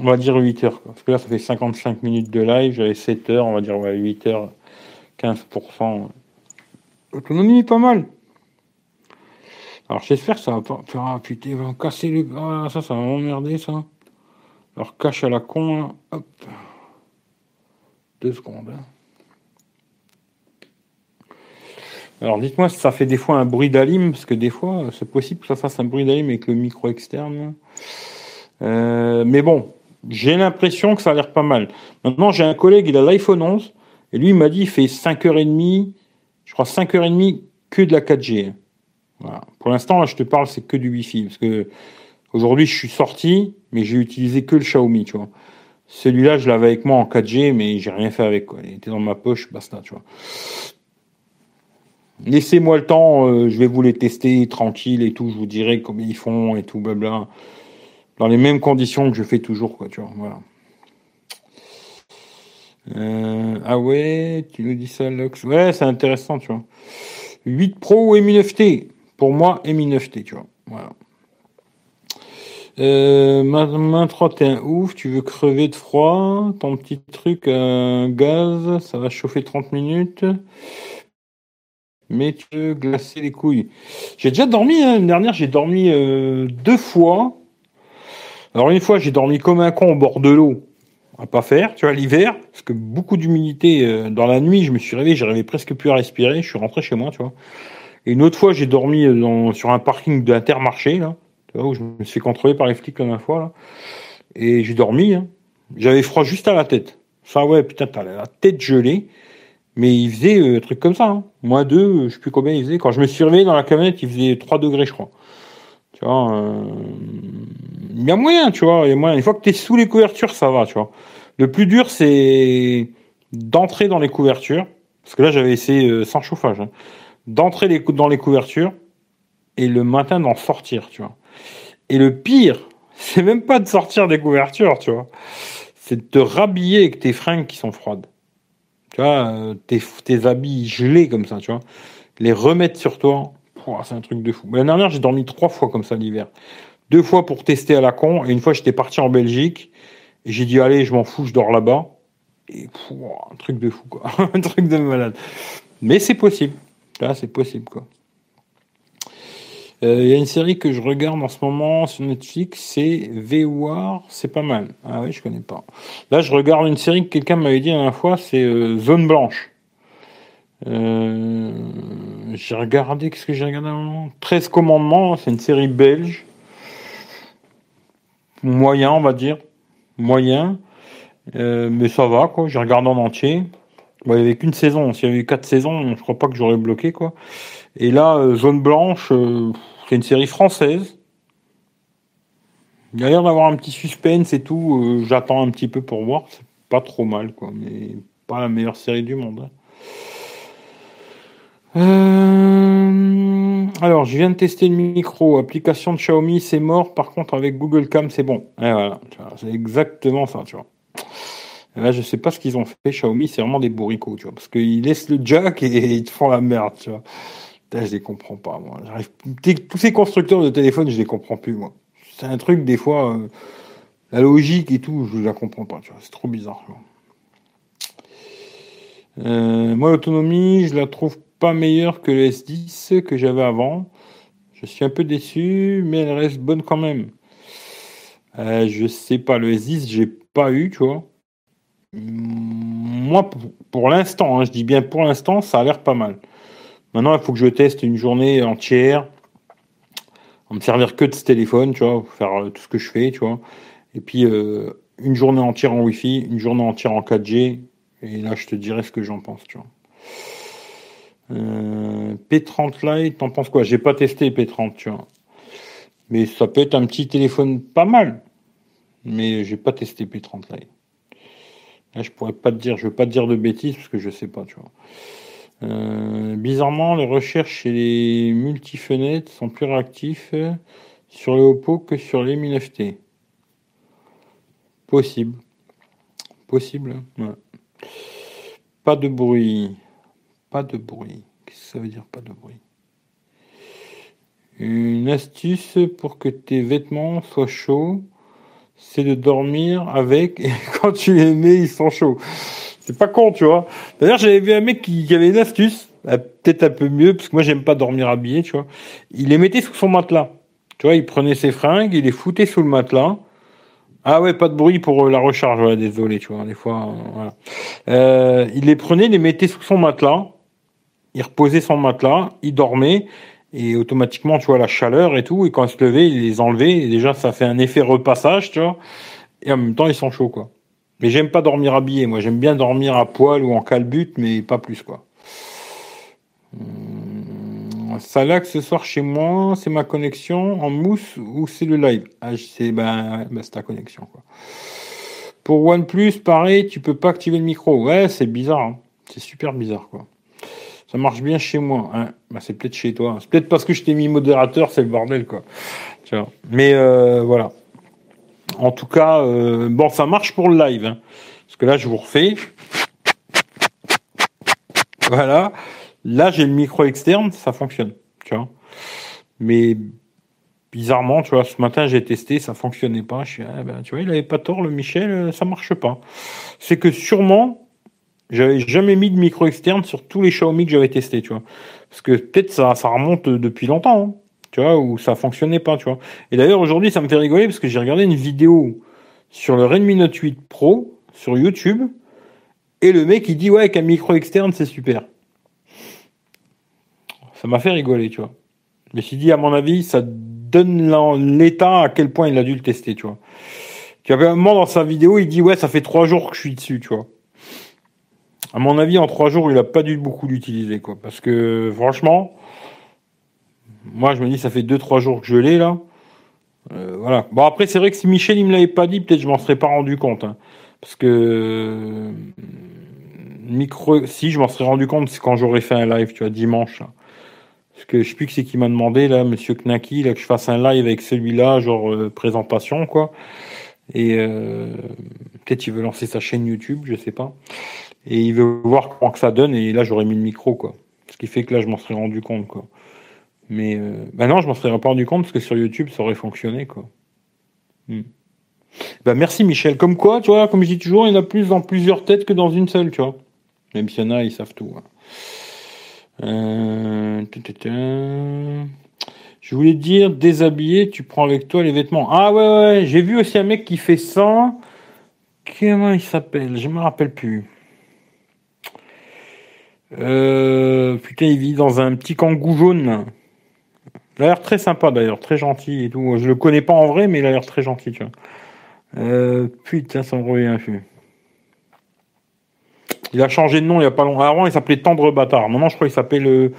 On va dire 8 heures. Parce que là, ça fait 55 minutes de live. J'avais 7 heures, on va dire ouais, 8 heures, 15%. L'autonomie est pas mal. Alors, j'espère que ça va pas. Ah, putain, va casser le. Ah, ça, ça va m'emmerder, ça. Alors, cache à la con, Hop. Deux secondes. Hein. Alors dites-moi si ça fait des fois un bruit d'alim, parce que des fois c'est possible que ça fasse un bruit d'alim avec le micro externe. Euh, mais bon, j'ai l'impression que ça a l'air pas mal. Maintenant j'ai un collègue, il a l'iPhone 11, et lui il m'a dit il fait 5h30, je crois 5h30 que de la 4G. Voilà. Pour l'instant, là je te parle, c'est que du Wi-Fi, parce que aujourd'hui je suis sorti, mais j'ai utilisé que le Xiaomi, tu vois. Celui-là, je l'avais avec moi en 4G, mais j'ai rien fait avec. Quoi. Il était dans ma poche, basta, tu vois. Laissez-moi le temps, euh, je vais vous les tester tranquille et tout. Je vous dirai comment ils font et tout, blabla. Dans les mêmes conditions que je fais toujours, quoi, tu vois. Voilà. Euh, ah ouais, tu nous dis ça, Lux. Ouais, c'est intéressant, tu vois. 8 Pro et Mi 9T. Pour moi, Mi 9T, tu vois. Voilà. Euh, main 3, t'es un ouf, tu veux crever de froid, ton petit truc à gaz, ça va chauffer 30 minutes, mais tu veux glacer les couilles. J'ai déjà dormi, hein, l'année dernière, j'ai dormi euh, deux fois. Alors une fois, j'ai dormi comme un con au bord de l'eau, à pas faire, tu vois, l'hiver, parce que beaucoup d'humidité euh, dans la nuit, je me suis réveillé, j'arrivais presque plus à respirer, je suis rentré chez moi, tu vois. Et une autre fois, j'ai dormi dans, sur un parking d'Intermarché, là où je me suis contrôlé par les flics la dernière fois, là. Et j'ai dormi, hein. J'avais froid juste à la tête. Ça, ouais, putain, t'as la tête gelée. Mais il faisait un euh, truc comme ça, hein. Moins deux, euh, je sais plus combien il faisait. Quand je me suis réveillé dans la camionnette, il faisait 3 degrés, je crois. Tu vois, euh, il y a moyen, tu vois, il y a moyen. Une fois que tu es sous les couvertures, ça va, tu vois. Le plus dur, c'est d'entrer dans les couvertures. Parce que là, j'avais essayé sans chauffage. Hein. D'entrer dans les couvertures et le matin d'en sortir, tu vois. Et le pire, [LAUGHS] c'est même pas de sortir des couvertures, tu vois. C'est de te rhabiller avec tes fringues qui sont froides. Tu vois, euh, tes, tes habits gelés comme ça, tu vois. Les remettre sur toi, c'est un truc de fou. L'année dernière, j'ai dormi trois fois comme ça l'hiver. Deux fois pour tester à la con, et une fois, j'étais parti en Belgique, et j'ai dit, allez, je m'en fous, je dors là-bas. Et un truc de fou, quoi. [LAUGHS] un truc de malade. Mais c'est possible. Là, c'est possible, quoi. Il euh, y a une série que je regarde en ce moment sur Netflix, c'est V-War, c'est pas mal. Ah oui, je connais pas. Là, je regarde une série que quelqu'un m'avait dit la dernière fois, c'est euh, Zone Blanche. Euh, j'ai regardé, qu'est-ce que j'ai regardé avant 13 commandements, c'est une série belge. Moyen, on va dire. Moyen. mais ça va, quoi. J'ai regardé en entier. il n'y avait qu'une saison. S'il y avait eu quatre saisons, je crois pas que j'aurais bloqué, quoi. Et là, Zone Blanche, une série française. Il a l'air d'avoir un petit suspense et tout. Euh, j'attends un petit peu pour voir. C'est pas trop mal, quoi. Mais pas la meilleure série du monde. Hein. Euh, alors, je viens de tester le micro. Application de Xiaomi, c'est mort. Par contre, avec Google Cam, c'est bon. Et voilà. C'est exactement ça, tu vois. là, je sais pas ce qu'ils ont fait. Xiaomi, c'est vraiment des bourricots, tu vois. Parce qu'ils laissent le jack et [LAUGHS] ils te font la merde, tu vois je les comprends pas, moi. Tous ces constructeurs de téléphones, je les comprends plus, moi. C'est un truc, des fois, euh, la logique et tout, je la comprends pas, tu vois. C'est trop bizarre, euh, moi, l'autonomie, je la trouve pas meilleure que le S10 que j'avais avant. Je suis un peu déçu, mais elle reste bonne quand même. Euh, je sais pas, le S10, j'ai pas eu, tu vois. Moi, pour, l'instant, hein, je dis bien pour l'instant, ça a l'air pas mal. Maintenant, il faut que je teste une journée entière, en me servir que de ce téléphone, tu vois, pour faire euh, tout ce que je fais, tu vois. Et puis, euh, une journée entière en Wi-Fi, une journée entière en 4G, et là, je te dirai ce que j'en pense, tu vois. Euh, P30 Lite, t'en penses quoi? J'ai pas testé P30, tu vois. Mais ça peut être un petit téléphone pas mal. Mais j'ai pas testé P30 Lite. Là, je pourrais pas te dire, je veux pas te dire de bêtises parce que je sais pas, tu vois. Euh, bizarrement, les recherches chez les multifenêtres sont plus réactifs sur les Oppo que sur les Mi 9T. Possible. Possible. Hein. Pas de bruit. Pas de bruit. Qu'est-ce que ça veut dire pas de bruit? Une astuce pour que tes vêtements soient chauds, c'est de dormir avec [LAUGHS] et quand tu les mets, ils sont chauds. C'est pas con, tu vois. D'ailleurs, j'avais vu un mec qui, avait une astuce, peut-être un peu mieux, parce que moi j'aime pas dormir habillé, tu vois. Il les mettait sous son matelas. Tu vois, il prenait ses fringues, il les foutait sous le matelas. Ah ouais, pas de bruit pour euh, la recharge, voilà, désolé, tu vois, des fois, euh, voilà. Euh, il les prenait, les mettait sous son matelas, il reposait son matelas, il dormait, et automatiquement, tu vois, la chaleur et tout, et quand il se levait, il les enlevait, et déjà, ça fait un effet repassage, tu vois, et en même temps, ils sont chauds, quoi. Mais j'aime pas dormir habillé, moi, j'aime bien dormir à poil ou en calbute, mais pas plus, quoi. Hum... Ça lag ce soir chez moi, c'est ma connexion en mousse ou c'est le live? Ah, c'est ben, ben, ta connexion quoi. Pour OnePlus, pareil, tu peux pas activer le micro. Ouais, c'est bizarre. Hein. C'est super bizarre quoi. Ça marche bien chez moi. Hein. Ben, c'est peut-être chez toi. C'est peut-être parce que je t'ai mis modérateur, c'est le bordel quoi. Tu vois. Mais euh, voilà. En tout cas, euh, bon, ça marche pour le live. Hein. Parce que là, je vous refais. Voilà. Là, j'ai le micro externe, ça fonctionne, tu vois. Mais bizarrement, tu vois, ce matin, j'ai testé, ça fonctionnait pas. Je suis, ah, ben, tu vois, il avait pas tort, le Michel, euh, ça marche pas. C'est que sûrement, j'avais jamais mis de micro externe sur tous les Xiaomi que j'avais testé, tu vois. Parce que peut-être ça, ça remonte depuis longtemps, hein, tu vois, où ça fonctionnait pas, tu vois. Et d'ailleurs, aujourd'hui, ça me fait rigoler parce que j'ai regardé une vidéo sur le Redmi Note 8 Pro sur YouTube. Et le mec, il dit, ouais, qu'un micro externe, c'est super. Ça m'a fait rigoler, tu vois. Mais je dit, à mon avis, ça donne l'état à quel point il a dû le tester, tu vois. Tu avais un moment dans sa vidéo, il dit, ouais, ça fait trois jours que je suis dessus, tu vois. À mon avis, en trois jours, il a pas dû beaucoup l'utiliser, quoi. Parce que, franchement, moi, je me dis, ça fait deux, trois jours que je l'ai, là. Euh, voilà. Bon, après, c'est vrai que si Michel, il me l'avait pas dit, peut-être je m'en serais pas rendu compte. Hein. Parce que, micro, si, je m'en serais rendu compte, c'est quand j'aurais fait un live, tu vois, dimanche. Parce que je sais plus qui c'est qui m'a demandé, là, monsieur Knacky, là, que je fasse un live avec celui-là, genre euh, présentation, quoi. Et euh, peut-être il veut lancer sa chaîne YouTube, je sais pas. Et il veut voir comment que ça donne, et là j'aurais mis le micro, quoi. Ce qui fait que là je m'en serais rendu compte, quoi. Mais euh, bah non, je m'en serais pas rendu compte parce que sur YouTube ça aurait fonctionné, quoi. Hmm. Bah merci Michel. Comme quoi, tu vois, comme je dis toujours, il y en a plus dans plusieurs têtes que dans une seule, tu vois. Même s'il y en a, ils savent tout. Hein. Euh, je voulais dire, déshabillé, tu prends avec toi les vêtements. Ah ouais, ouais, j'ai vu aussi un mec qui fait ça. Comment il s'appelle? Je me rappelle plus. Euh, putain, il vit dans un petit kangou jaune. Il a l'air très sympa d'ailleurs, très gentil et tout. Je le connais pas en vrai, mais il a l'air très gentil, tu vois. Euh, putain, ça me revient plus. Il a changé de nom il n'y a pas longtemps. Avant, il s'appelait Tendre Bâtard. Maintenant, je crois qu'il s'appelle euh,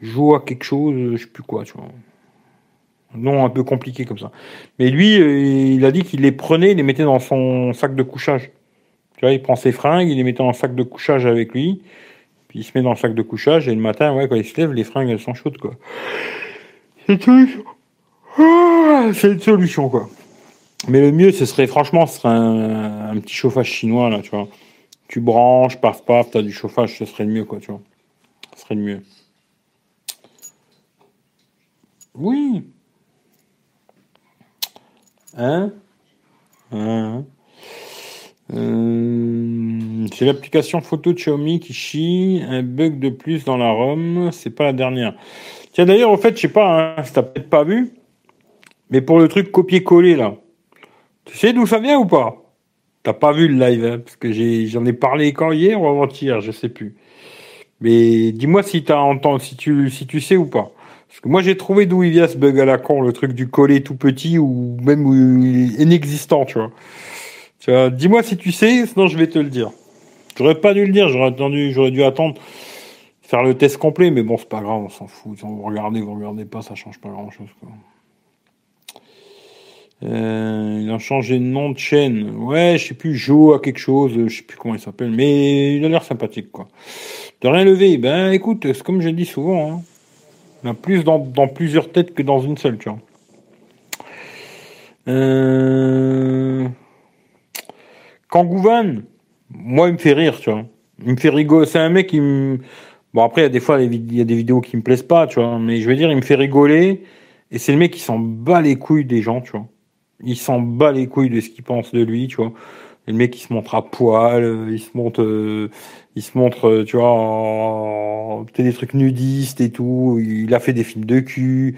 Joa quelque chose, je sais plus quoi, tu vois. Un nom un peu compliqué comme ça. Mais lui, euh, il a dit qu'il les prenait, il les mettait dans son sac de couchage. Tu vois, il prend ses fringues, il les mettait dans le sac de couchage avec lui. Puis il se met dans le sac de couchage et le matin, ouais, quand il se lève, les fringues, elles sont chaudes, quoi. C'est une solution. Ah, c'est une solution, quoi. Mais le mieux, ce serait, franchement, ce serait un, petit chauffage chinois, là, tu vois tu branches, paf paf, tu as du chauffage, ce serait le mieux, quoi, tu vois. Ce serait le mieux. Oui. Hein, hein? Euh, c'est l'application photo de Xiaomi qui chie, un bug de plus dans la ROM, c'est pas la dernière. Tiens d'ailleurs, au fait, je sais pas, hein, si t'as peut-être pas vu, mais pour le truc copier-coller là, tu sais d'où ça vient ou pas? T'as pas vu le live, hein, parce que j'en ai, parlé quand hier ou avant-hier, je sais plus. Mais dis-moi si t'as entendu, si tu, si tu sais ou pas. Parce que moi j'ai trouvé d'où il vient ce bug à la con, le truc du collet tout petit ou même inexistant, tu vois. Tu vois, dis-moi si tu sais, sinon je vais te le dire. J'aurais pas dû le dire, j'aurais attendu, j'aurais dû attendre. Faire le test complet, mais bon, c'est pas grave, on s'en fout. Vous regardez, vous regardez pas, ça change pas grand chose. Quoi. Euh, il a changé de nom de chaîne. Ouais, je sais plus, Joe à quelque chose, je sais plus comment il s'appelle, mais il a l'air sympathique, quoi. De rien lever, ben écoute, c'est comme je dis souvent, hein. il y a plus dans, dans, plusieurs têtes que dans une seule, tu vois. Euh... Kangouvan, moi il me fait rire, tu vois. Il me fait rigoler. C'est un mec qui me. Bon après, il y a des fois il y a des vidéos qui me plaisent pas, tu vois, mais je veux dire, il me fait rigoler. Et c'est le mec qui s'en bat les couilles des gens, tu vois il s'en bat les couilles de ce qu'il pense de lui, tu vois. le mec il se montre à poil, euh, il se montre, euh, il se montre, euh, tu vois, en... des trucs nudistes et tout. Il a fait des films de cul.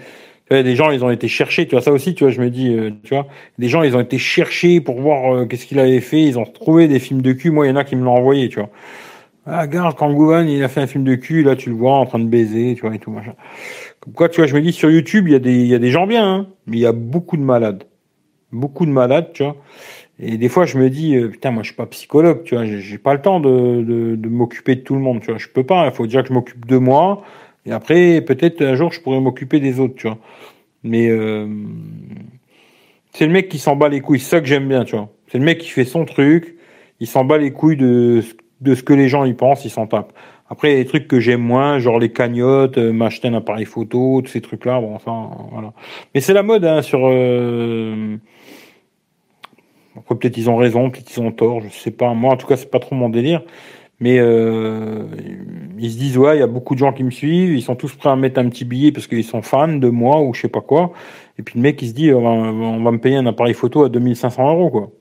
des gens, ils ont été cherchés, tu vois, ça aussi, tu vois, je me dis, tu vois, des gens, ils ont été cherchés pour voir qu'est-ce qu'il avait fait, ils ont trouvé des films de cul, moi, il y en a qui me l'ont envoyé, tu vois. Ah, regarde, quand il a fait un film de cul, là, tu le vois en train de baiser, tu vois, et tout, machin. Comme quoi, tu vois, je me dis, sur YouTube, il y a des, il y a des gens bien, hein, mais il y a beaucoup de malades beaucoup de malades, tu vois. Et des fois, je me dis, euh, putain, moi, je suis pas psychologue, tu vois, j'ai pas le temps de, de, de m'occuper de tout le monde, tu vois. Je peux pas, il faut dire que je m'occupe de moi, et après, peut-être un jour, je pourrais m'occuper des autres, tu vois. Mais euh, c'est le mec qui s'en bat les couilles, c'est ça que j'aime bien, tu vois. C'est le mec qui fait son truc, il s'en bat les couilles de, de ce que les gens y pensent, il s'en tape. Après, il y a des trucs que j'aime moins, genre les cagnottes, euh, m'acheter un appareil photo, tous ces trucs-là, bon, enfin, voilà. Mais c'est la mode, hein, sur... Euh, peut-être ils ont raison, peut-être ils ont tort, je sais pas. Moi, en tout cas, c'est pas trop mon délire. Mais euh, ils se disent ouais, il y a beaucoup de gens qui me suivent, ils sont tous prêts à mettre un petit billet parce qu'ils sont fans de moi ou je sais pas quoi. Et puis le mec il se dit on va, me payer un appareil photo à 2500 euros quoi.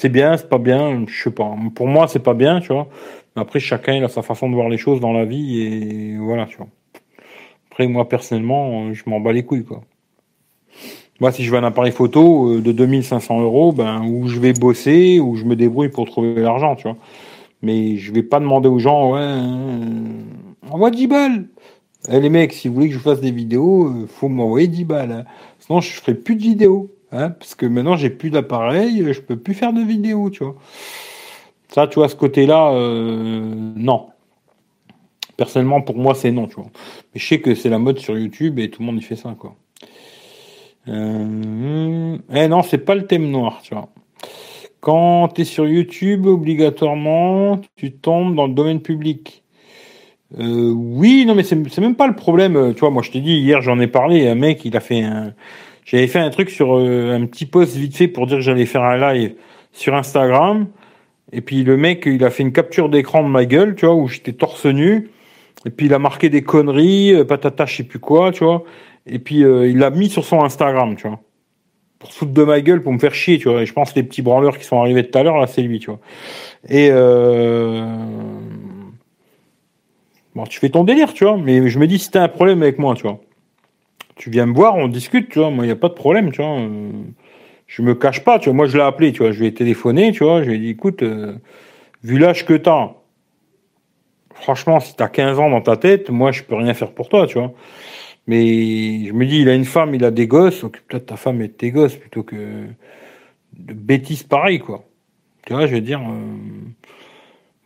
C'est bien, c'est pas bien, je sais pas. Pour moi c'est pas bien, tu vois. Après chacun il a sa façon de voir les choses dans la vie et voilà, tu vois. Après moi personnellement je m'en bats les couilles quoi. Moi, si je veux un appareil photo euh, de 2500 euros, ben, où je vais bosser, ou je me débrouille pour trouver l'argent, tu vois. Mais je vais pas demander aux gens, ouais, euh, envoie 10 balles. Eh, les mecs, si vous voulez que je fasse des vidéos, euh, faut m'envoyer 10 balles. Hein. Sinon, je ferai plus de vidéos. Hein, parce que maintenant, j'ai plus d'appareil, je peux plus faire de vidéos, tu vois. Ça, tu vois, ce côté-là, non. Personnellement, pour moi, c'est non, tu vois. Mais je sais que c'est la mode sur YouTube et tout le monde y fait ça, quoi. Euh, eh non, c'est pas le thème noir, tu vois. Quand tu es sur YouTube, obligatoirement, tu tombes dans le domaine public. Euh, oui, non, mais c'est même pas le problème. Tu vois, moi, je t'ai dit, hier, j'en ai parlé. Un mec, il a fait un. J'avais fait un truc sur euh, un petit post vite fait pour dire que j'allais faire un live sur Instagram. Et puis le mec, il a fait une capture d'écran de ma gueule, tu vois, où j'étais torse nu. Et puis il a marqué des conneries, patata, je sais plus quoi, tu vois. Et puis euh, il l'a mis sur son Instagram, tu vois. Pour foutre de ma gueule, pour me faire chier, tu vois. Et je pense que les petits branleurs qui sont arrivés tout à l'heure, là, c'est lui, tu vois. Et euh... bon, tu fais ton délire, tu vois. Mais je me dis, si t'as un problème avec moi, tu vois, tu viens me voir, on discute, tu vois. Moi, il n'y a pas de problème, tu vois. Je me cache pas, tu vois. Moi, je l'ai appelé, tu vois. Je lui ai téléphoné, tu vois. Je lui ai dit, écoute, euh, vu l'âge que t'as, franchement, si t'as 15 ans dans ta tête, moi, je peux rien faire pour toi, tu vois. Mais je me dis, il a une femme, il a des gosses, occupe-toi de ta femme et de tes gosses plutôt que de bêtises pareilles, quoi. Tu vois, je veux dire. Euh,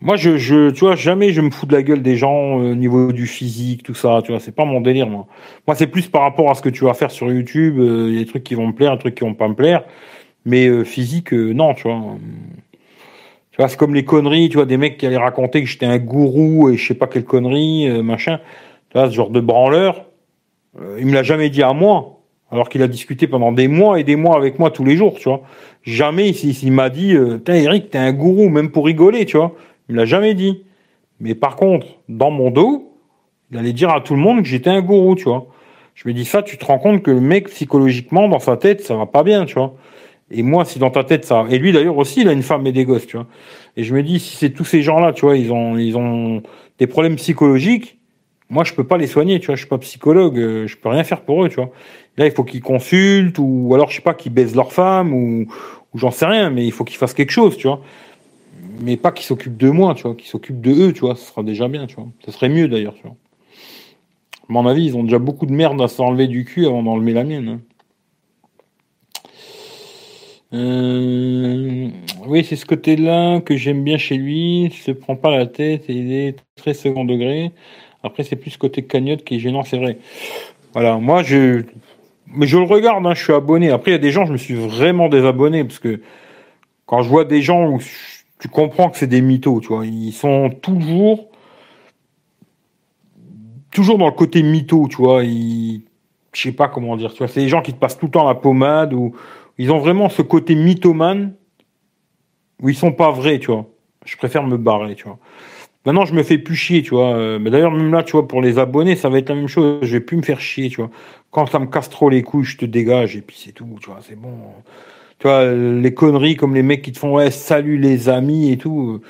moi, je, je, tu vois, jamais je me fous de la gueule des gens euh, au niveau du physique, tout ça. Tu vois, c'est pas mon délire, moi. Moi, c'est plus par rapport à ce que tu vas faire sur YouTube. Euh, il y a des trucs qui vont me plaire, des trucs qui vont pas me plaire. Mais physique, non, tu vois. Tu vois, c'est comme les conneries, tu vois, des mecs qui allaient raconter que j'étais un gourou et je sais pas quelle connerie, machin. Tu vois, ce genre de branleur. Euh, il me l'a jamais dit à moi, alors qu'il a discuté pendant des mois et des mois avec moi tous les jours, tu vois. Jamais il, m'a dit, euh, Eric, t'es un gourou, même pour rigoler, tu vois. Il me l'a jamais dit. Mais par contre, dans mon dos, il allait dire à tout le monde que j'étais un gourou, tu vois. Je me dis ça, tu te rends compte que le mec psychologiquement dans sa tête, ça va pas bien, tu vois. Et moi, si dans ta tête ça, et lui d'ailleurs aussi, il a une femme et des gosses, tu vois. Et je me dis, si c'est tous ces gens-là, tu vois, ils ont, ils ont des problèmes psychologiques, moi, je peux pas les soigner, tu vois. Je suis pas psychologue, euh, je peux rien faire pour eux, tu vois. Là, il faut qu'ils consultent ou alors je sais pas qu'ils baisent leur femme ou, ou j'en sais rien, mais il faut qu'ils fassent quelque chose, tu vois. Mais pas qu'ils s'occupent de moi, tu vois, qu'ils s'occupent de eux, tu vois. Ce sera déjà bien, tu vois. Ça serait mieux d'ailleurs, tu vois. À mon avis, ils ont déjà beaucoup de merde à s'enlever du cul avant d'enlever la mienne. Hein. Euh, Oui, c'est ce côté-là que j'aime bien chez lui. Il se prend pas la tête et il est très second degré. Après, c'est plus côté cagnotte qui est gênant, c'est vrai. Voilà, moi, je, mais je le regarde, hein, je suis abonné. Après, il y a des gens, je me suis vraiment désabonné parce que quand je vois des gens où tu comprends que c'est des mythos, tu vois, ils sont toujours, toujours dans le côté mytho, tu vois. Ils, je sais pas comment dire, tu vois, c'est des gens qui te passent tout le temps la pommade ou ils ont vraiment ce côté mythomane où ils sont pas vrais, tu vois. Je préfère me barrer, tu vois. Maintenant, je me fais plus chier, tu vois. Euh, mais d'ailleurs, même là, tu vois, pour les abonnés, ça va être la même chose. Je vais plus me faire chier, tu vois. Quand ça me casse trop les couilles, je te dégage et puis c'est tout, tu vois. C'est bon. Les conneries comme les mecs qui te font ouais, salut les amis et tout.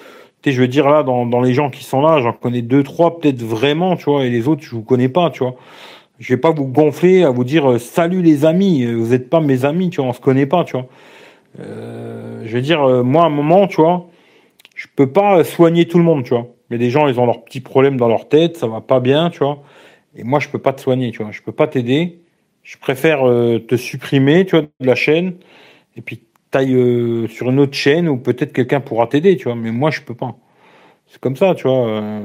Tu sais, je veux dire là, dans, les gens qui sont là, j'en connais deux, trois peut-être vraiment, tu vois, et les autres, je vous connais pas, tu vois. Je vais pas vous gonfler à vous dire salut les amis, vous êtes pas mes amis, tu vois, on se connaît pas, tu vois. Euh, je veux dire, moi, à un moment, tu vois, je peux pas soigner tout le monde, tu vois. Mais des gens, ils ont leurs petits problèmes dans leur tête, ça va pas bien, tu vois. Et moi, je peux pas te soigner, tu vois. Je peux pas t'aider. Je préfère euh, te supprimer, tu vois, de la chaîne. Et puis, taille euh, sur une autre chaîne où peut-être quelqu'un pourra t'aider, tu vois. Mais moi, je peux pas. C'est comme ça, tu vois. Euh,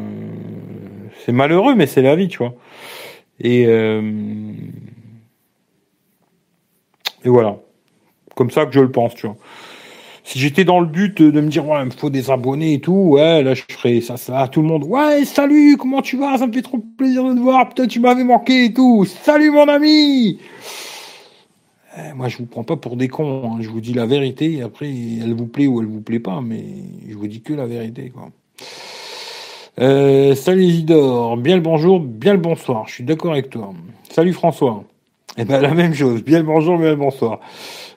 c'est malheureux, mais c'est la vie, tu vois. Et, et voilà. Comme ça que je le pense, tu vois si j'étais dans le but de me dire ouais il me faut des abonnés et tout ouais là je ferais ça ça tout le monde ouais salut comment tu vas? Ça me fait trop plaisir de te voir putain tu m'avais manqué et tout salut mon ami moi je vous prends pas pour des cons hein. je vous dis la vérité et après elle vous plaît ou elle vous plaît pas mais je vous dis que la vérité quoi. Euh, salut Isidore. Bien le bonjour bien le bonsoir. Je suis d'accord avec toi. Salut François. Eh ben la même chose. Bien le bonjour bien le bonsoir.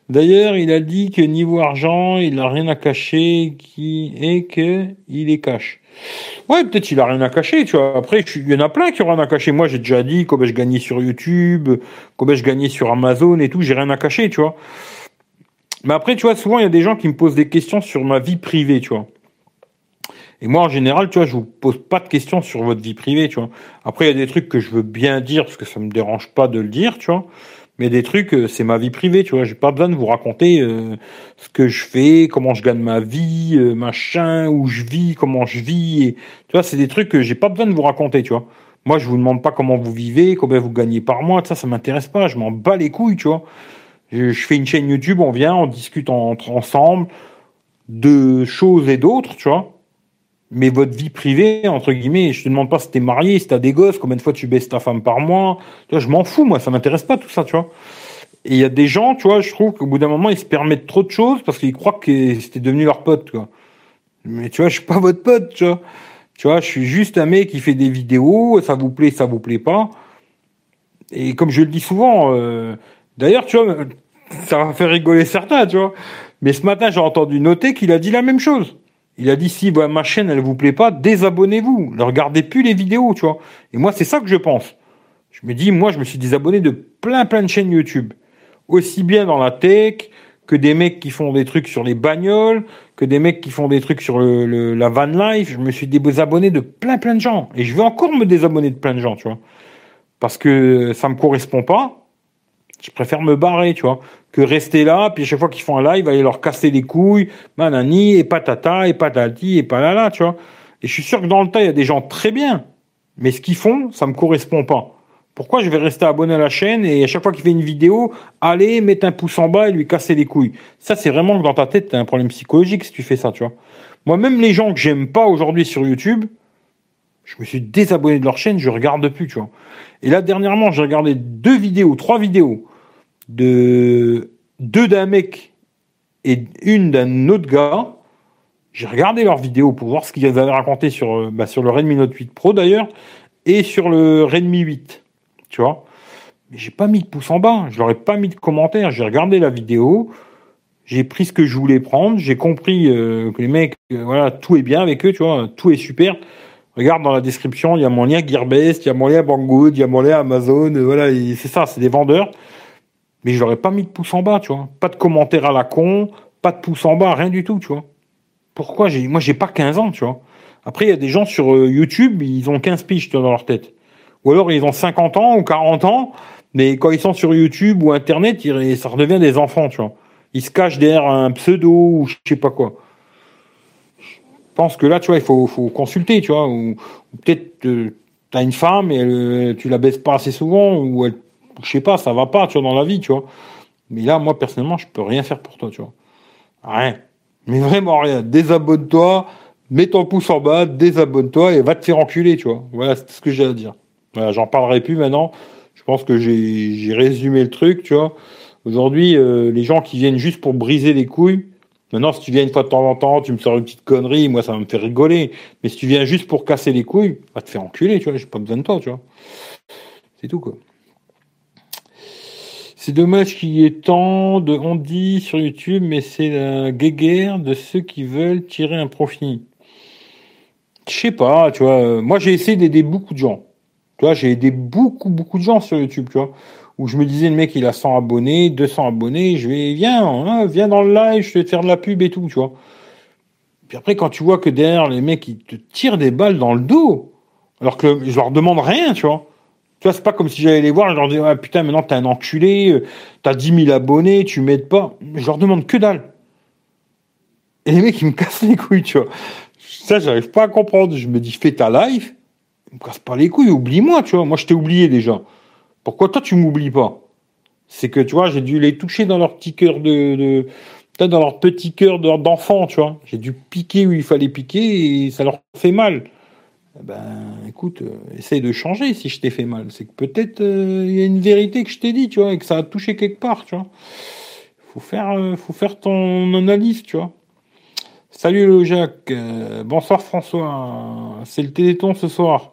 D'ailleurs, il a dit que niveau argent, il n'a rien à cacher, qui et que il est cache. Ouais, peut-être il a rien à cacher, tu vois. Après, il y en a plein qui ont rien à cacher. Moi, j'ai déjà dit combien je gagnais sur YouTube, combien je gagnais sur Amazon et tout. J'ai rien à cacher, tu vois. Mais après, tu vois, souvent, il y a des gens qui me posent des questions sur ma vie privée, tu vois. Et moi, en général, tu vois, je vous pose pas de questions sur votre vie privée, tu vois. Après, il y a des trucs que je veux bien dire parce que ça me dérange pas de le dire, tu vois. Mais des trucs, euh, c'est ma vie privée, tu vois. J'ai pas besoin de vous raconter euh, ce que je fais, comment je gagne ma vie, euh, machin, où je vis, comment je vis. Et, tu vois, c'est des trucs que j'ai pas besoin de vous raconter, tu vois. Moi, je vous demande pas comment vous vivez, combien vous gagnez par mois, ça, ça m'intéresse pas. Je m'en bats les couilles, tu vois. Je, je, fais une chaîne YouTube, on vient, on discute entre ensemble de choses et d'autres, tu vois mais votre vie privée, entre guillemets, je te demande pas si t'es marié, si t'as des gosses, combien de fois tu baisses ta femme par mois. Tu vois, je m'en fous, moi, ça m'intéresse pas tout ça, tu vois. Et il y a des gens, tu vois, je trouve qu'au bout d'un moment, ils se permettent trop de choses parce qu'ils croient que c'était devenu leur pote, quoi. Mais tu vois, je suis pas votre pote, tu vois. Tu vois, je suis juste un mec qui fait des vidéos, ça vous plaît, ça vous plaît pas. Et comme je le dis souvent, euh, d'ailleurs, tu vois, ça va faire rigoler certains, tu vois. Mais ce matin, j'ai entendu noter qu'il a dit la même chose. Il a dit si ma chaîne elle vous plaît pas, désabonnez-vous, ne regardez plus les vidéos, tu vois. Et moi c'est ça que je pense. Je me dis moi je me suis désabonné de plein plein de chaînes YouTube, aussi bien dans la tech que des mecs qui font des trucs sur les bagnoles, que des mecs qui font des trucs sur le, la van life. Je me suis désabonné de plein plein de gens et je vais encore me désabonner de plein de gens, tu vois, parce que ça me correspond pas. Je préfère me barrer, tu vois que rester là, puis à chaque fois qu'ils font un live, aller leur casser les couilles, manani, et patata, et patati, et palala, tu vois. Et je suis sûr que dans le tas, il y a des gens très bien. Mais ce qu'ils font, ça me correspond pas. Pourquoi je vais rester abonné à la chaîne et à chaque fois qu'il fait une vidéo, aller mettre un pouce en bas et lui casser les couilles? Ça, c'est vraiment que dans ta tête, t'as un problème psychologique si tu fais ça, tu vois. Moi, même les gens que j'aime pas aujourd'hui sur YouTube, je me suis désabonné de leur chaîne, je regarde plus, tu vois. Et là, dernièrement, j'ai regardé deux vidéos, trois vidéos de deux d'un mec et une d'un autre gars. J'ai regardé leurs vidéos pour voir ce qu'ils avaient raconté sur, euh, bah, sur le Redmi Note 8 Pro d'ailleurs et sur le Redmi 8. Tu vois Mais j'ai pas mis de pouce en bas, je leur ai pas mis de commentaires. J'ai regardé la vidéo, j'ai pris ce que je voulais prendre, j'ai compris euh, que les mecs, euh, voilà, tout est bien avec eux, tu vois, tout est super. Regarde dans la description, il y a mon lien Gearbest, il y a mon lien Banggood, il y a mon lien Amazon, voilà, c'est ça, c'est des vendeurs mais je n'aurais pas mis de pouce en bas, tu vois. Pas de commentaire à la con, pas de pouce en bas, rien du tout, tu vois. Pourquoi j'ai, moi, j'ai pas 15 ans, tu vois. Après, il y a des gens sur euh, YouTube, ils ont 15 piges dans leur tête. Ou alors, ils ont 50 ans ou 40 ans, mais quand ils sont sur YouTube ou Internet, ça redevient des enfants, tu vois. il se cache derrière un pseudo ou je sais pas quoi. Je pense que là, tu vois, il faut, faut consulter, tu vois, ou, peut-être euh, tu as une femme et euh, tu la baisses pas assez souvent, ou elle, je sais pas, ça va pas, tu vois, dans la vie, tu vois. Mais là, moi, personnellement, je peux rien faire pour toi, tu vois. Rien. Mais vraiment rien. Désabonne-toi, mets ton pouce en bas, désabonne-toi et va te faire enculer, tu vois. Voilà, c'est ce que j'ai à dire. Voilà, j'en parlerai plus maintenant. Je pense que j'ai résumé le truc, tu vois. Aujourd'hui, euh, les gens qui viennent juste pour briser les couilles, Maintenant, si tu viens une fois de temps en temps, tu me sors une petite connerie, moi, ça va me faire rigoler. Mais si tu viens juste pour casser les couilles, va te faire enculer, tu vois. J'ai pas besoin de toi, tu vois. C'est tout, quoi. C'est dommage qu'il y ait tant de on dit sur YouTube, mais c'est la guéguerre de ceux qui veulent tirer un profit. Je sais pas, tu vois. Moi, j'ai essayé d'aider beaucoup de gens. Tu vois, j'ai aidé beaucoup, beaucoup de gens sur YouTube, tu vois où je me disais, le mec, il a 100 abonnés, 200 abonnés, je vais, viens, viens dans le live, je vais te faire de la pub et tout, tu vois. Puis après, quand tu vois que derrière, les mecs, ils te tirent des balles dans le dos, alors que je leur demande rien, tu vois. Tu vois, c'est pas comme si j'allais les voir, je leur dis, ah, putain, maintenant t'es un enculé, euh, t'as 10 000 abonnés, tu m'aides pas. Je leur demande que dalle. Et les mecs, ils me cassent les couilles, tu vois. Ça, j'arrive pas à comprendre. Je me dis, fais ta live, ils me casse pas les couilles, oublie-moi, tu vois. Moi, je t'ai oublié déjà. Pourquoi toi tu m'oublies pas? C'est que tu vois, j'ai dû les toucher dans leur petit cœur de, de dans leur petit cœur d'enfant, tu vois. J'ai dû piquer où il fallait piquer et ça leur fait mal. Eh ben, écoute, euh, essaye de changer si je t'ai fait mal. C'est que peut-être euh, il y a une vérité que je t'ai dit, tu vois, et que ça a touché quelque part, tu vois. Faut faire, euh, faut faire ton analyse, tu vois. Salut le Jacques, bonsoir François. C'est le Téléthon ce soir.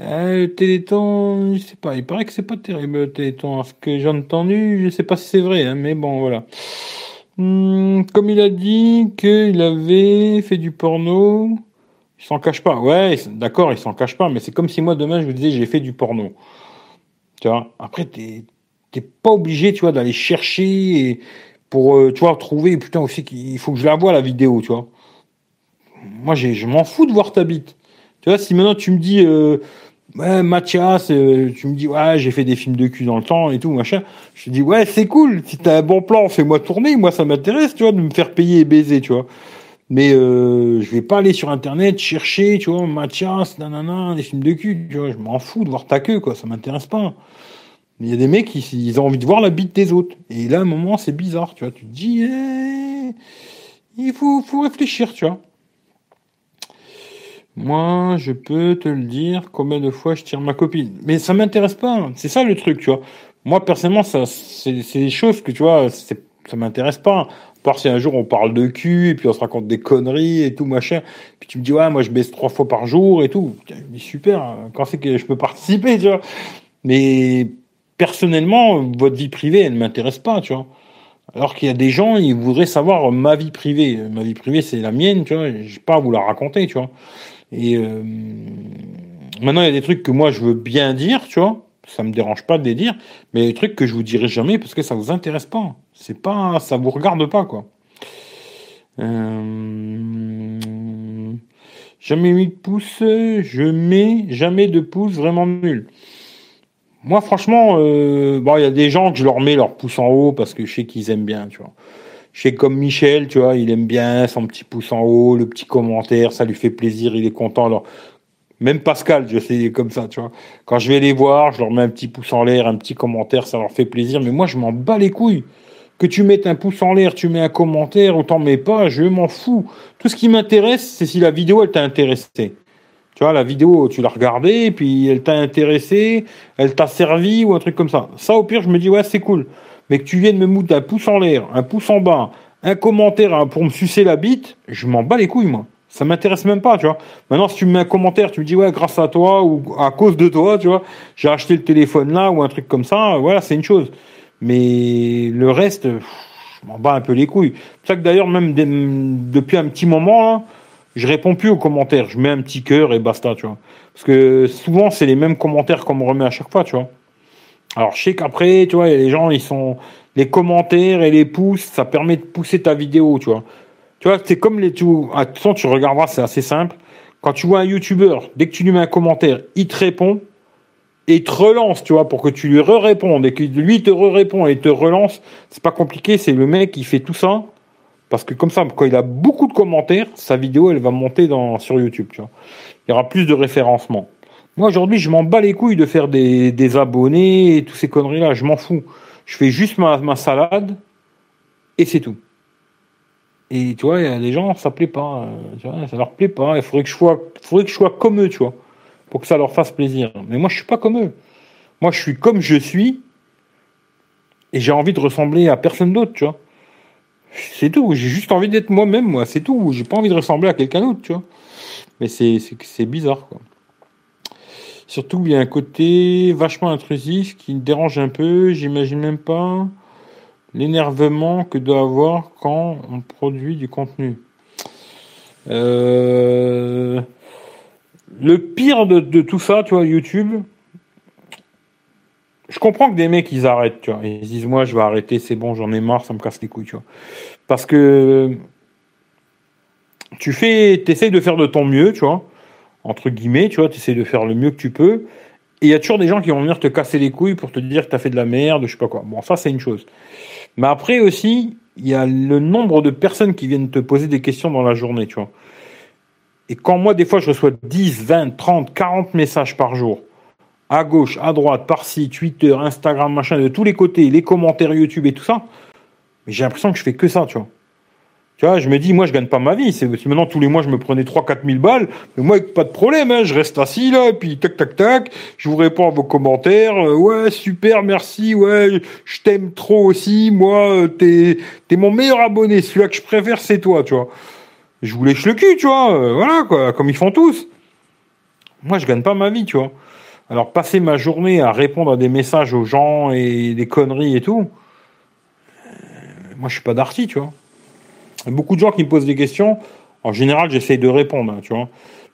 Euh, le Téléthon, je sais pas, il paraît que c'est pas terrible le Téléthon. Ce que j'ai entendu, je sais pas si c'est vrai, hein, mais bon, voilà. Hum, comme il a dit qu'il avait fait du porno, il s'en cache pas. Ouais, d'accord, il s'en cache pas, mais c'est comme si moi demain je vous disais j'ai fait du porno. Tu vois, après t'es pas obligé, tu vois, d'aller chercher pour, euh, tu vois, trouver, putain aussi qu'il faut que je la vois la vidéo, tu vois. Moi, je m'en fous de voir ta bite. Tu vois, si maintenant tu me dis, euh, ouais, Mathias, euh, tu me dis, ouais, j'ai fait des films de cul dans le temps et tout, machin. Je te dis, ouais, c'est cool. Si t'as un bon plan, fais-moi tourner. Moi, ça m'intéresse, tu vois, de me faire payer et baiser, tu vois. Mais euh, je vais pas aller sur Internet chercher, tu vois, Mathias, nanana, des films de cul, tu vois. Je m'en fous de voir ta queue, quoi. Ça m'intéresse pas. Il y a des mecs, ils, ont envie de voir la bite des autres. Et là, à un moment, c'est bizarre, tu vois. Tu te dis, eh, il faut, faut réfléchir, tu vois. Moi, je peux te le dire combien de fois je tire ma copine. Mais ça m'intéresse pas. C'est ça le truc, tu vois. Moi, personnellement, ça, c'est des choses que, tu vois, ça m'intéresse pas. Part si un jour on parle de cul et puis on se raconte des conneries et tout, machin. Puis tu me dis, ouais, moi je baisse trois fois par jour et tout. Je dis, super, quand c'est que je peux participer, tu vois. Mais personnellement, votre vie privée, elle ne m'intéresse pas, tu vois. Alors qu'il y a des gens, ils voudraient savoir ma vie privée. Ma vie privée, c'est la mienne, tu vois. J'ai pas à vous la raconter, tu vois. Et euh, maintenant, il y a des trucs que moi, je veux bien dire, tu vois. Ça me dérange pas de les dire, mais des trucs que je vous dirai jamais parce que ça vous intéresse pas. C'est pas, ça vous regarde pas, quoi. Euh, jamais mis de pouce, je mets jamais de pouce vraiment nul. Moi, franchement, euh, il y a des gens que je leur mets leur pouce en haut parce que je sais qu'ils aiment bien, tu vois. Je sais comme Michel, tu vois, il aime bien son petit pouce en haut, le petit commentaire, ça lui fait plaisir, il est content. Même Pascal, je sais comme ça, tu vois. Quand je vais les voir, je leur mets un petit pouce en l'air, un petit commentaire, ça leur fait plaisir. Mais moi, je m'en bats les couilles. Que tu mettes un pouce en l'air, tu mets un commentaire, autant mets pas, je m'en fous. Tout ce qui m'intéresse, c'est si la vidéo, elle t'a intéressé. Tu vois, la vidéo, tu l'as regardée, puis elle t'a intéressé, elle t'a servi ou un truc comme ça. Ça, au pire, je me dis, ouais, c'est cool mais que tu viennes me moutre un pouce en l'air, un pouce en bas, un commentaire hein, pour me sucer la bite, je m'en bats les couilles, moi. Ça m'intéresse même pas, tu vois. Maintenant, si tu me mets un commentaire, tu me dis, ouais, grâce à toi ou à cause de toi, tu vois, j'ai acheté le téléphone là ou un truc comme ça, voilà, c'est une chose. Mais le reste, je m'en bats un peu les couilles. C'est ça que d'ailleurs, même depuis un petit moment, là, je réponds plus aux commentaires. Je mets un petit cœur et basta, tu vois. Parce que souvent, c'est les mêmes commentaires qu'on me remet à chaque fois, tu vois. Alors je sais qu'après, tu vois, les gens, ils sont les commentaires et les pouces, ça permet de pousser ta vidéo, tu vois. Tu vois, c'est comme les tu toute tu regarderas, c'est assez simple. Quand tu vois un YouTuber, dès que tu lui mets un commentaire, il te répond. et te relance, tu vois, pour que tu lui répondes et que lui te répond et te relance, c'est pas compliqué, c'est le mec qui fait tout ça. Parce que comme ça, quand il a beaucoup de commentaires, sa vidéo, elle va monter dans, sur YouTube, tu vois. Il y aura plus de référencement. Moi, aujourd'hui, je m'en bats les couilles de faire des, des abonnés et toutes ces conneries-là. Je m'en fous. Je fais juste ma, ma salade et c'est tout. Et tu vois, des gens, ça plaît pas. Euh, tu vois, ça leur plaît pas. Il faudrait que je sois, que sois comme eux, tu vois pour que ça leur fasse plaisir. Mais moi, je suis pas comme eux. Moi, je suis comme je suis et j'ai envie de ressembler à personne d'autre, tu vois. C'est tout. J'ai juste envie d'être moi-même, moi. C'est tout. J'ai pas envie de ressembler à quelqu'un d'autre, tu vois. Mais c'est, c'est, bizarre, quoi. Surtout, il y a un côté vachement intrusif qui me dérange un peu. J'imagine même pas l'énervement que doit avoir quand on produit du contenu. Euh, le pire de, tout ça, tu vois, YouTube, je comprends que des mecs, ils arrêtent, tu vois. Ils disent, moi, je vais arrêter, c'est bon, j'en ai marre, ça me casse les couilles, tu vois. Parce que tu fais, t'essayes de faire de ton mieux, tu vois. Entre guillemets, tu vois, tu essaies de faire le mieux que tu peux. Et il y a toujours des gens qui vont venir te casser les couilles pour te dire que tu as fait de la merde, je sais pas quoi. Bon, ça, c'est une chose. Mais après aussi, il y a le nombre de personnes qui viennent te poser des questions dans la journée, tu vois. Et quand moi, des fois, je reçois 10, 20, 30, 40 messages par jour, à gauche, à droite, par-ci, Twitter, Instagram, machin, de tous les côtés, les commentaires YouTube et tout ça, j'ai l'impression que je fais que ça, tu vois. Tu vois, je me dis, moi, je gagne pas ma vie. C'est maintenant tous les mois, je me prenais 3 4 000 balles. Mais moi, pas de problème, hein, je reste assis là, et puis tac, tac, tac. Je vous réponds à vos commentaires. Euh, ouais, super, merci. Ouais, je t'aime trop aussi. Moi, euh, t'es, t'es mon meilleur abonné. Celui-là que je préfère, c'est toi, tu vois je vous lèche le cul, tu vois, euh, voilà, quoi, comme ils font tous. Moi, je gagne pas ma vie, tu vois. Alors, passer ma journée à répondre à des messages aux gens et des conneries et tout, moi, je suis pas d'arty, tu vois. Beaucoup de gens qui me posent des questions. En général, j'essaye de répondre, hein, tu vois.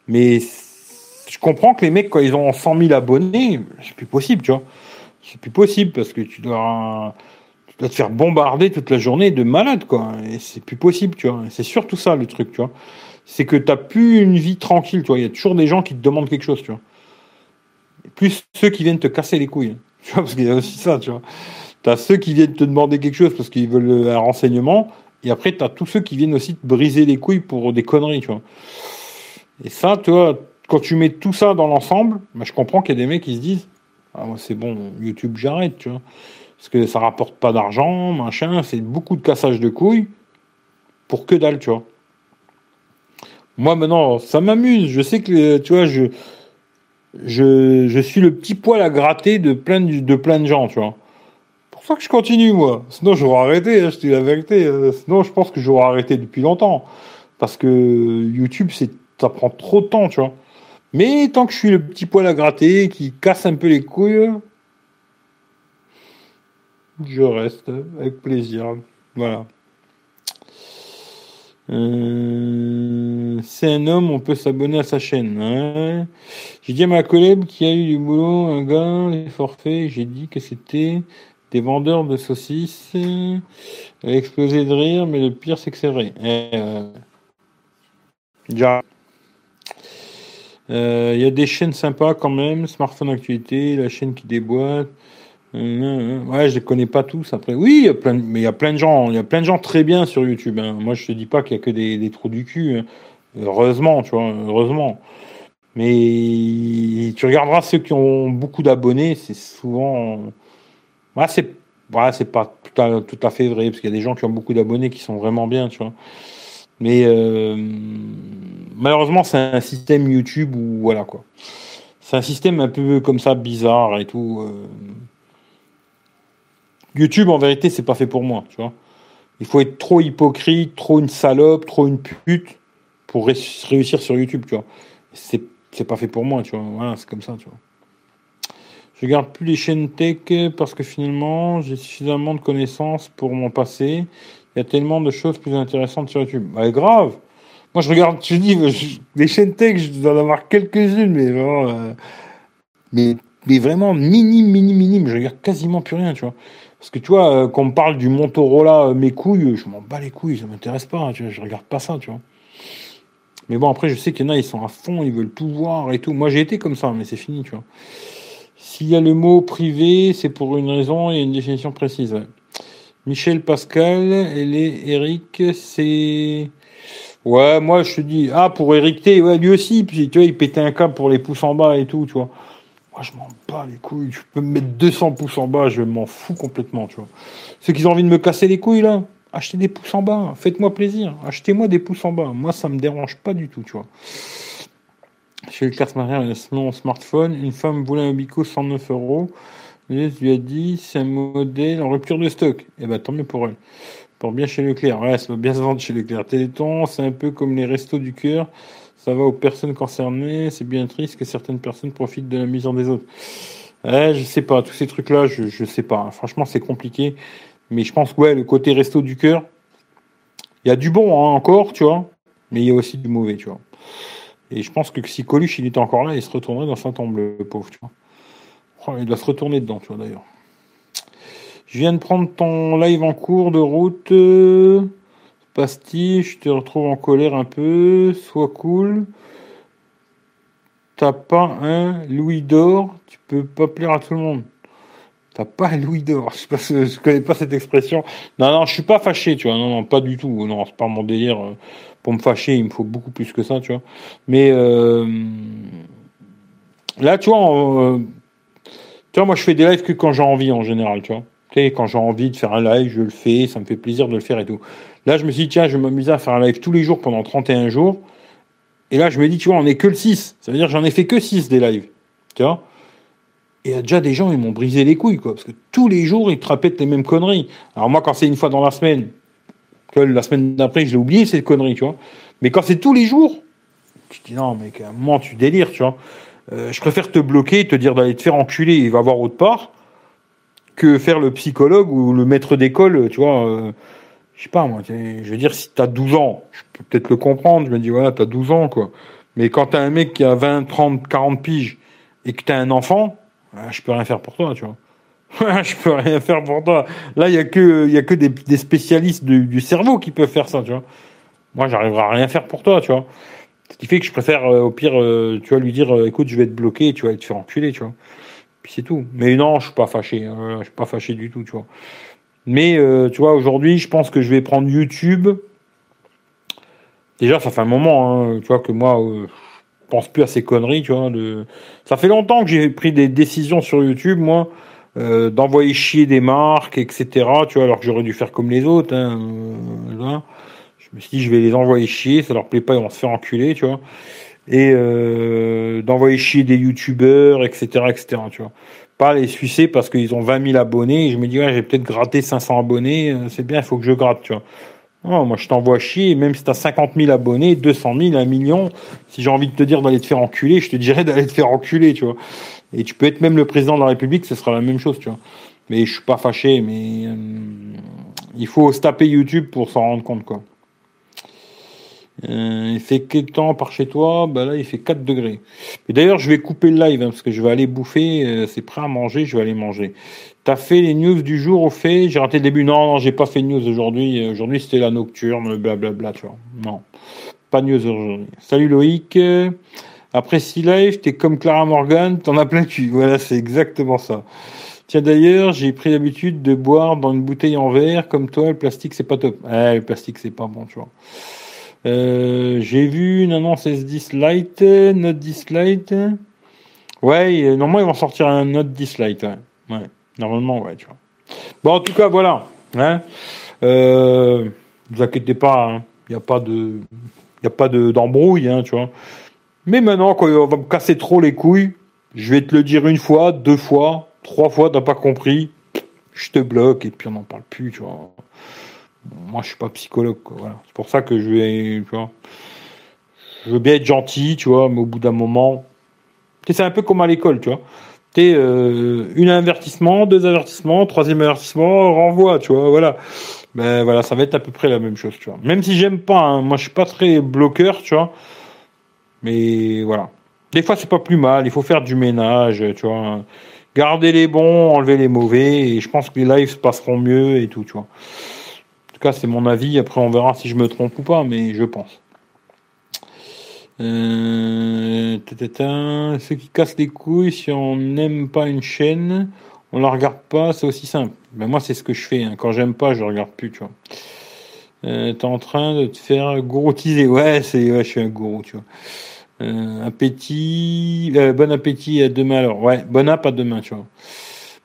Mais je comprends que les mecs, quand ils ont 100 000 abonnés, c'est plus possible, tu vois. C'est plus possible parce que tu dois dois te faire bombarder toute la journée de malade, quoi. Et c'est plus possible, tu vois. C'est surtout ça, le truc, tu vois. C'est que t'as plus une vie tranquille, tu vois. Il y a toujours des gens qui te demandent quelque chose, tu vois. plus ceux qui viennent te casser les couilles, [LAUGHS] tu vois, parce qu'il y a aussi ça, tu vois. T'as ceux qui viennent te demander quelque chose parce qu'ils veulent un renseignement, et après t'as tous ceux qui viennent aussi te briser les couilles pour des conneries, tu. Et ça, tu quand tu mets tout ça dans l'ensemble, bah, je comprends qu'il y a des mecs qui se disent, ah moi c'est bon, YouTube j'arrête, tu vois parce que ça rapporte pas d'argent, machin, c'est beaucoup de cassage de couilles pour que dalle, tu vois. Moi maintenant, ça m'amuse, je sais que, tu vois, je, je, je suis le petit poil à gratter de plein de, de plein de gens, tu vois. Pour ça que je continue, moi. Sinon, j'aurais arrêté, hein, je dis la vérité. Euh, sinon, je pense que j'aurais arrêté depuis longtemps. Parce que YouTube, c'est, ça prend trop de temps, tu vois. Mais tant que je suis le petit poil à gratter, qui casse un peu les couilles, je reste avec plaisir. Voilà. Euh, c'est un homme, on peut s'abonner à sa chaîne. Hein. J'ai dit à ma collègue qui a eu du boulot, un gars, les forfaits, j'ai dit que c'était des vendeurs de saucisses. Elle a explosé de rire, mais le pire, c'est que c'est vrai. Euh, déjà. Euh, il y a des chaînes sympas quand même, Smartphone Actualité, la chaîne qui déboîte. Ouais, je les connais pas tous. Après, oui, mais il y a plein de gens, il y a plein de gens très bien sur YouTube. Hein. Moi, je te dis pas qu'il y a que des, des trous du cul. Hein. Heureusement, tu vois, heureusement. Mais tu regarderas ceux qui ont beaucoup d'abonnés, c'est souvent, ouais, c'est, pas tout à, tout à fait vrai parce qu'il y a des gens qui ont beaucoup d'abonnés qui sont vraiment bien, tu vois. Mais euh, malheureusement, c'est un système YouTube où voilà quoi. C'est un système un peu comme ça bizarre et tout. Euh, YouTube, en vérité, c'est pas fait pour moi, tu vois. Il faut être trop hypocrite, trop une salope, trop une pute pour réussir sur YouTube, tu vois. C'est pas fait pour moi, tu vois. Voilà, c'est comme ça, tu vois. Je regarde plus les chaînes tech parce que finalement, j'ai suffisamment de connaissances pour m'en passer. Il y a tellement de choses plus intéressantes sur YouTube. Bah, grave. Moi, je regarde, je dis, les chaînes tech, je dois en avoir quelques-unes, mais vraiment, euh, mais, mais vraiment minime, minime, minime. Je regarde quasiment plus rien, tu vois. Parce que tu vois, euh, quand on parle du Motorola, euh, mes couilles, je m'en bats les couilles, ça m'intéresse pas, hein, tu vois, je regarde pas ça, tu vois. Mais bon, après, je sais qu'il y en a, ils sont à fond, ils veulent tout voir et tout. Moi, j'ai été comme ça, mais c'est fini, tu vois. S'il y a le mot privé, c'est pour une raison et une définition précise. Michel Pascal, elle est Eric, c'est. Ouais, moi je te dis, ah pour Eric T, ouais, lui aussi, puis tu vois, il pétait un câble pour les pouces en bas et tout, tu vois. Moi je m'en bats les couilles, tu peux me mettre 200 pouces en bas, je m'en fous complètement, tu vois. Ceux qui ont envie de me casser les couilles là, achetez des pouces en bas, faites-moi plaisir, achetez-moi des pouces en bas. Moi ça me dérange pas du tout, tu vois. Chez le classe mariage, mon smartphone, une femme voulait un bico 109 euros. Je lui a dit, c'est un modèle en rupture de stock. Eh ben, tant mieux pour elle. Pour bien chez Leclerc. Ouais, ça va bien se vendre chez Leclerc. Téléthon, c'est un peu comme les restos du cœur. Ça va aux personnes concernées. C'est bien triste que certaines personnes profitent de la misère des autres. Ouais, je sais pas. Tous ces trucs-là, je, je sais pas. Franchement, c'est compliqué. Mais je pense que, ouais, le côté resto du cœur, il y a du bon, hein, encore, tu vois. Mais il y a aussi du mauvais, tu vois. Et je pense que si Coluche, il était encore là, il se retournerait dans sa tombe, le pauvre, tu vois. Il doit se retourner dedans, tu vois, d'ailleurs. Je viens de prendre ton live en cours de route. Pastille, je te retrouve en colère un peu. Sois cool. T'as pas un Louis d'or. Tu peux pas plaire à tout le monde. T'as pas un Louis d'or. Je, je connais pas cette expression. Non, non, je suis pas fâché, tu vois. Non, non, pas du tout. Non, c'est pas mon délire. Pour me fâcher, il me faut beaucoup plus que ça, tu vois. Mais euh, là, tu vois, tu vois, moi, je fais des lives que quand j'ai envie, en général, tu vois. Tu sais, quand j'ai envie de faire un live, je le fais, ça me fait plaisir de le faire et tout. Là, je me suis dit, tiens, je vais m'amuser à faire un live tous les jours pendant 31 jours. Et là, je me dis, tu vois, on est que le 6. Ça veut dire j'en ai fait que 6 des lives. Tu vois Et il y a déjà des gens, ils m'ont brisé les couilles, quoi. Parce que tous les jours, ils te répètent les mêmes conneries. Alors moi, quand c'est une fois dans la semaine, que la semaine d'après, je l'ai oublié, ces conneries, tu vois. Mais quand c'est tous les jours, tu dis, non, mais à un moment, tu délires, tu vois. Euh, je préfère te bloquer, te dire d'aller te faire enculer et va voir autre part, que faire le psychologue ou le maître d'école, tu vois. Euh, je sais pas, moi, je veux dire, si tu as 12 ans, je peux peut-être le comprendre, je me dis, voilà, tu as 12 ans, quoi. Mais quand tu as un mec qui a 20, 30, 40 piges et que tu as un enfant, ah, je peux rien faire pour toi, tu vois. Je peux rien faire pour toi. Là, il y a que, y a que des, spécialistes du, cerveau qui peuvent faire ça, tu vois. Moi, j'arriverai à rien faire pour toi, tu vois. Ce qui fait que je préfère, euh, au pire, euh, tu vois, lui dire, euh, écoute, je vais te bloquer, tu vas te faire enculer, tu vois. Puis c'est tout. Mais non, je suis pas fâché. Hein, je suis pas fâché du tout, tu vois. Mais tu vois, aujourd'hui, je pense que je vais prendre YouTube. Déjà, ça fait un moment, hein, tu vois, que moi, je pense plus à ces conneries, tu vois. Ça fait longtemps que j'ai pris des décisions sur YouTube, moi, d'envoyer chier des marques, etc. Tu vois, alors que j'aurais dû faire comme les autres. Hein, là. Je me suis dit, je vais les envoyer chier, ça leur plaît pas, ils vont se faire enculer, tu vois. Et euh, d'envoyer chier des youtubeurs, etc., etc., tu vois. Pas les sucer parce qu'ils ont 20 000 abonnés, je me dis, ouais, j'ai peut-être gratté 500 abonnés, euh, c'est bien, il faut que je gratte, tu vois. Moi, je t'envoie chier, même si t'as 50 000 abonnés, 200 000, 1 million, si j'ai envie de te dire d'aller te faire enculer, je te dirais d'aller te faire enculer, tu vois. Et tu peux être même le président de la République, ce sera la même chose, tu vois. Mais je suis pas fâché, mais euh, il faut se taper YouTube pour s'en rendre compte, quoi. Euh, il fait quel temps par chez toi? Bah là, il fait 4 degrés. Et d'ailleurs, je vais couper le live hein, parce que je vais aller bouffer. Euh, c'est prêt à manger, je vais aller manger. T'as fait les news du jour au fait? J'ai raté le début. Non, non, j'ai pas fait de news aujourd'hui. Aujourd'hui, c'était la nocturne, blablabla, tu vois. Non, pas de news aujourd'hui. Salut Loïc. Après 6 lives, t'es comme Clara Morgan, t'en as plein cul. Voilà, c'est exactement ça. Tiens d'ailleurs, j'ai pris l'habitude de boire dans une bouteille en verre, comme toi, le plastique c'est pas top. Eh, le plastique c'est pas bon, tu vois. Euh, j'ai vu une annonce S10 Lite, Note 10 Lite. Ouais, normalement ils vont sortir un Note 10 Lite. Ouais. Normalement, ouais, tu vois. Bon, en tout cas, voilà. Hein. Euh, vous inquiétez pas, il hein. n'y a pas de, y a pas de d'embrouille, hein, tu vois. Mais maintenant, quand on va me casser trop les couilles, je vais te le dire une fois, deux fois, trois fois, t'as pas compris, je te bloque et puis on n'en parle plus, tu vois. Moi je suis pas psychologue voilà. c'est pour ça que je vais tu vois, je veux bien être gentil tu vois mais au bout d'un moment c'est un peu comme à l'école tu vois. Tu euh, une avertissement deux avertissements troisième avertissement renvoi tu vois voilà. Ben voilà ça va être à peu près la même chose tu vois. Même si j'aime pas hein, moi je suis pas très bloqueur tu vois mais voilà des fois c'est pas plus mal il faut faire du ménage tu vois garder les bons enlever les mauvais et je pense que les lives se passeront mieux et tout tu vois tout cas, c'est mon avis. Après, on verra si je me trompe ou pas, mais je pense. Euh, tata, ceux qui cassent les couilles, si on n'aime pas une chaîne, on la regarde pas, c'est aussi simple. Ben moi, c'est ce que je fais. Hein. Quand j'aime pas, je regarde plus, tu vois. Euh, T'es en train de te faire gouroutiser. Ouais, c'est, ouais, je suis un gourou, tu vois. Euh, appétit, euh, bon appétit à demain alors. Ouais, bon app à demain, tu vois.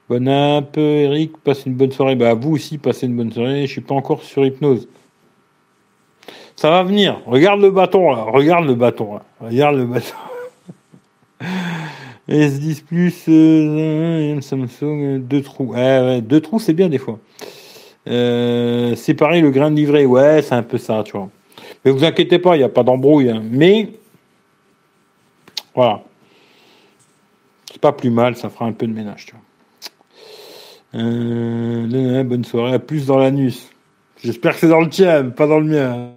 Bon app, Eric, passe une bonne soirée. Bah, vous aussi, passez une bonne soirée. Je suis pas encore sur hypnose. Ça va venir. Regarde le bâton, là. Regarde le bâton, là. Regarde le bâton. [LAUGHS] S10 Plus, euh, Samsung, deux trous. Deux trous, c'est bien des fois. Euh, séparer le grain de livret, ouais, c'est un peu ça, tu vois. Mais vous inquiétez pas, il n'y a pas d'embrouille. Hein. Mais, voilà. C'est pas plus mal, ça fera un peu de ménage, tu vois. Euh, bonne soirée, à plus dans l'anus. J'espère que c'est dans le tien, pas dans le mien.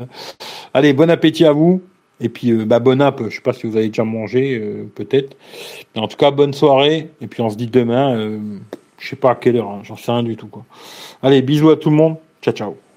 Allez, bon appétit à vous. Et puis, euh, bah, bon app. Je sais pas si vous avez déjà mangé, euh, peut-être. Mais en tout cas, bonne soirée. Et puis, on se dit demain. Euh, je sais pas à quelle heure. Hein, j'en sais rien du tout. Quoi. Allez, bisous à tout le monde. Ciao, ciao.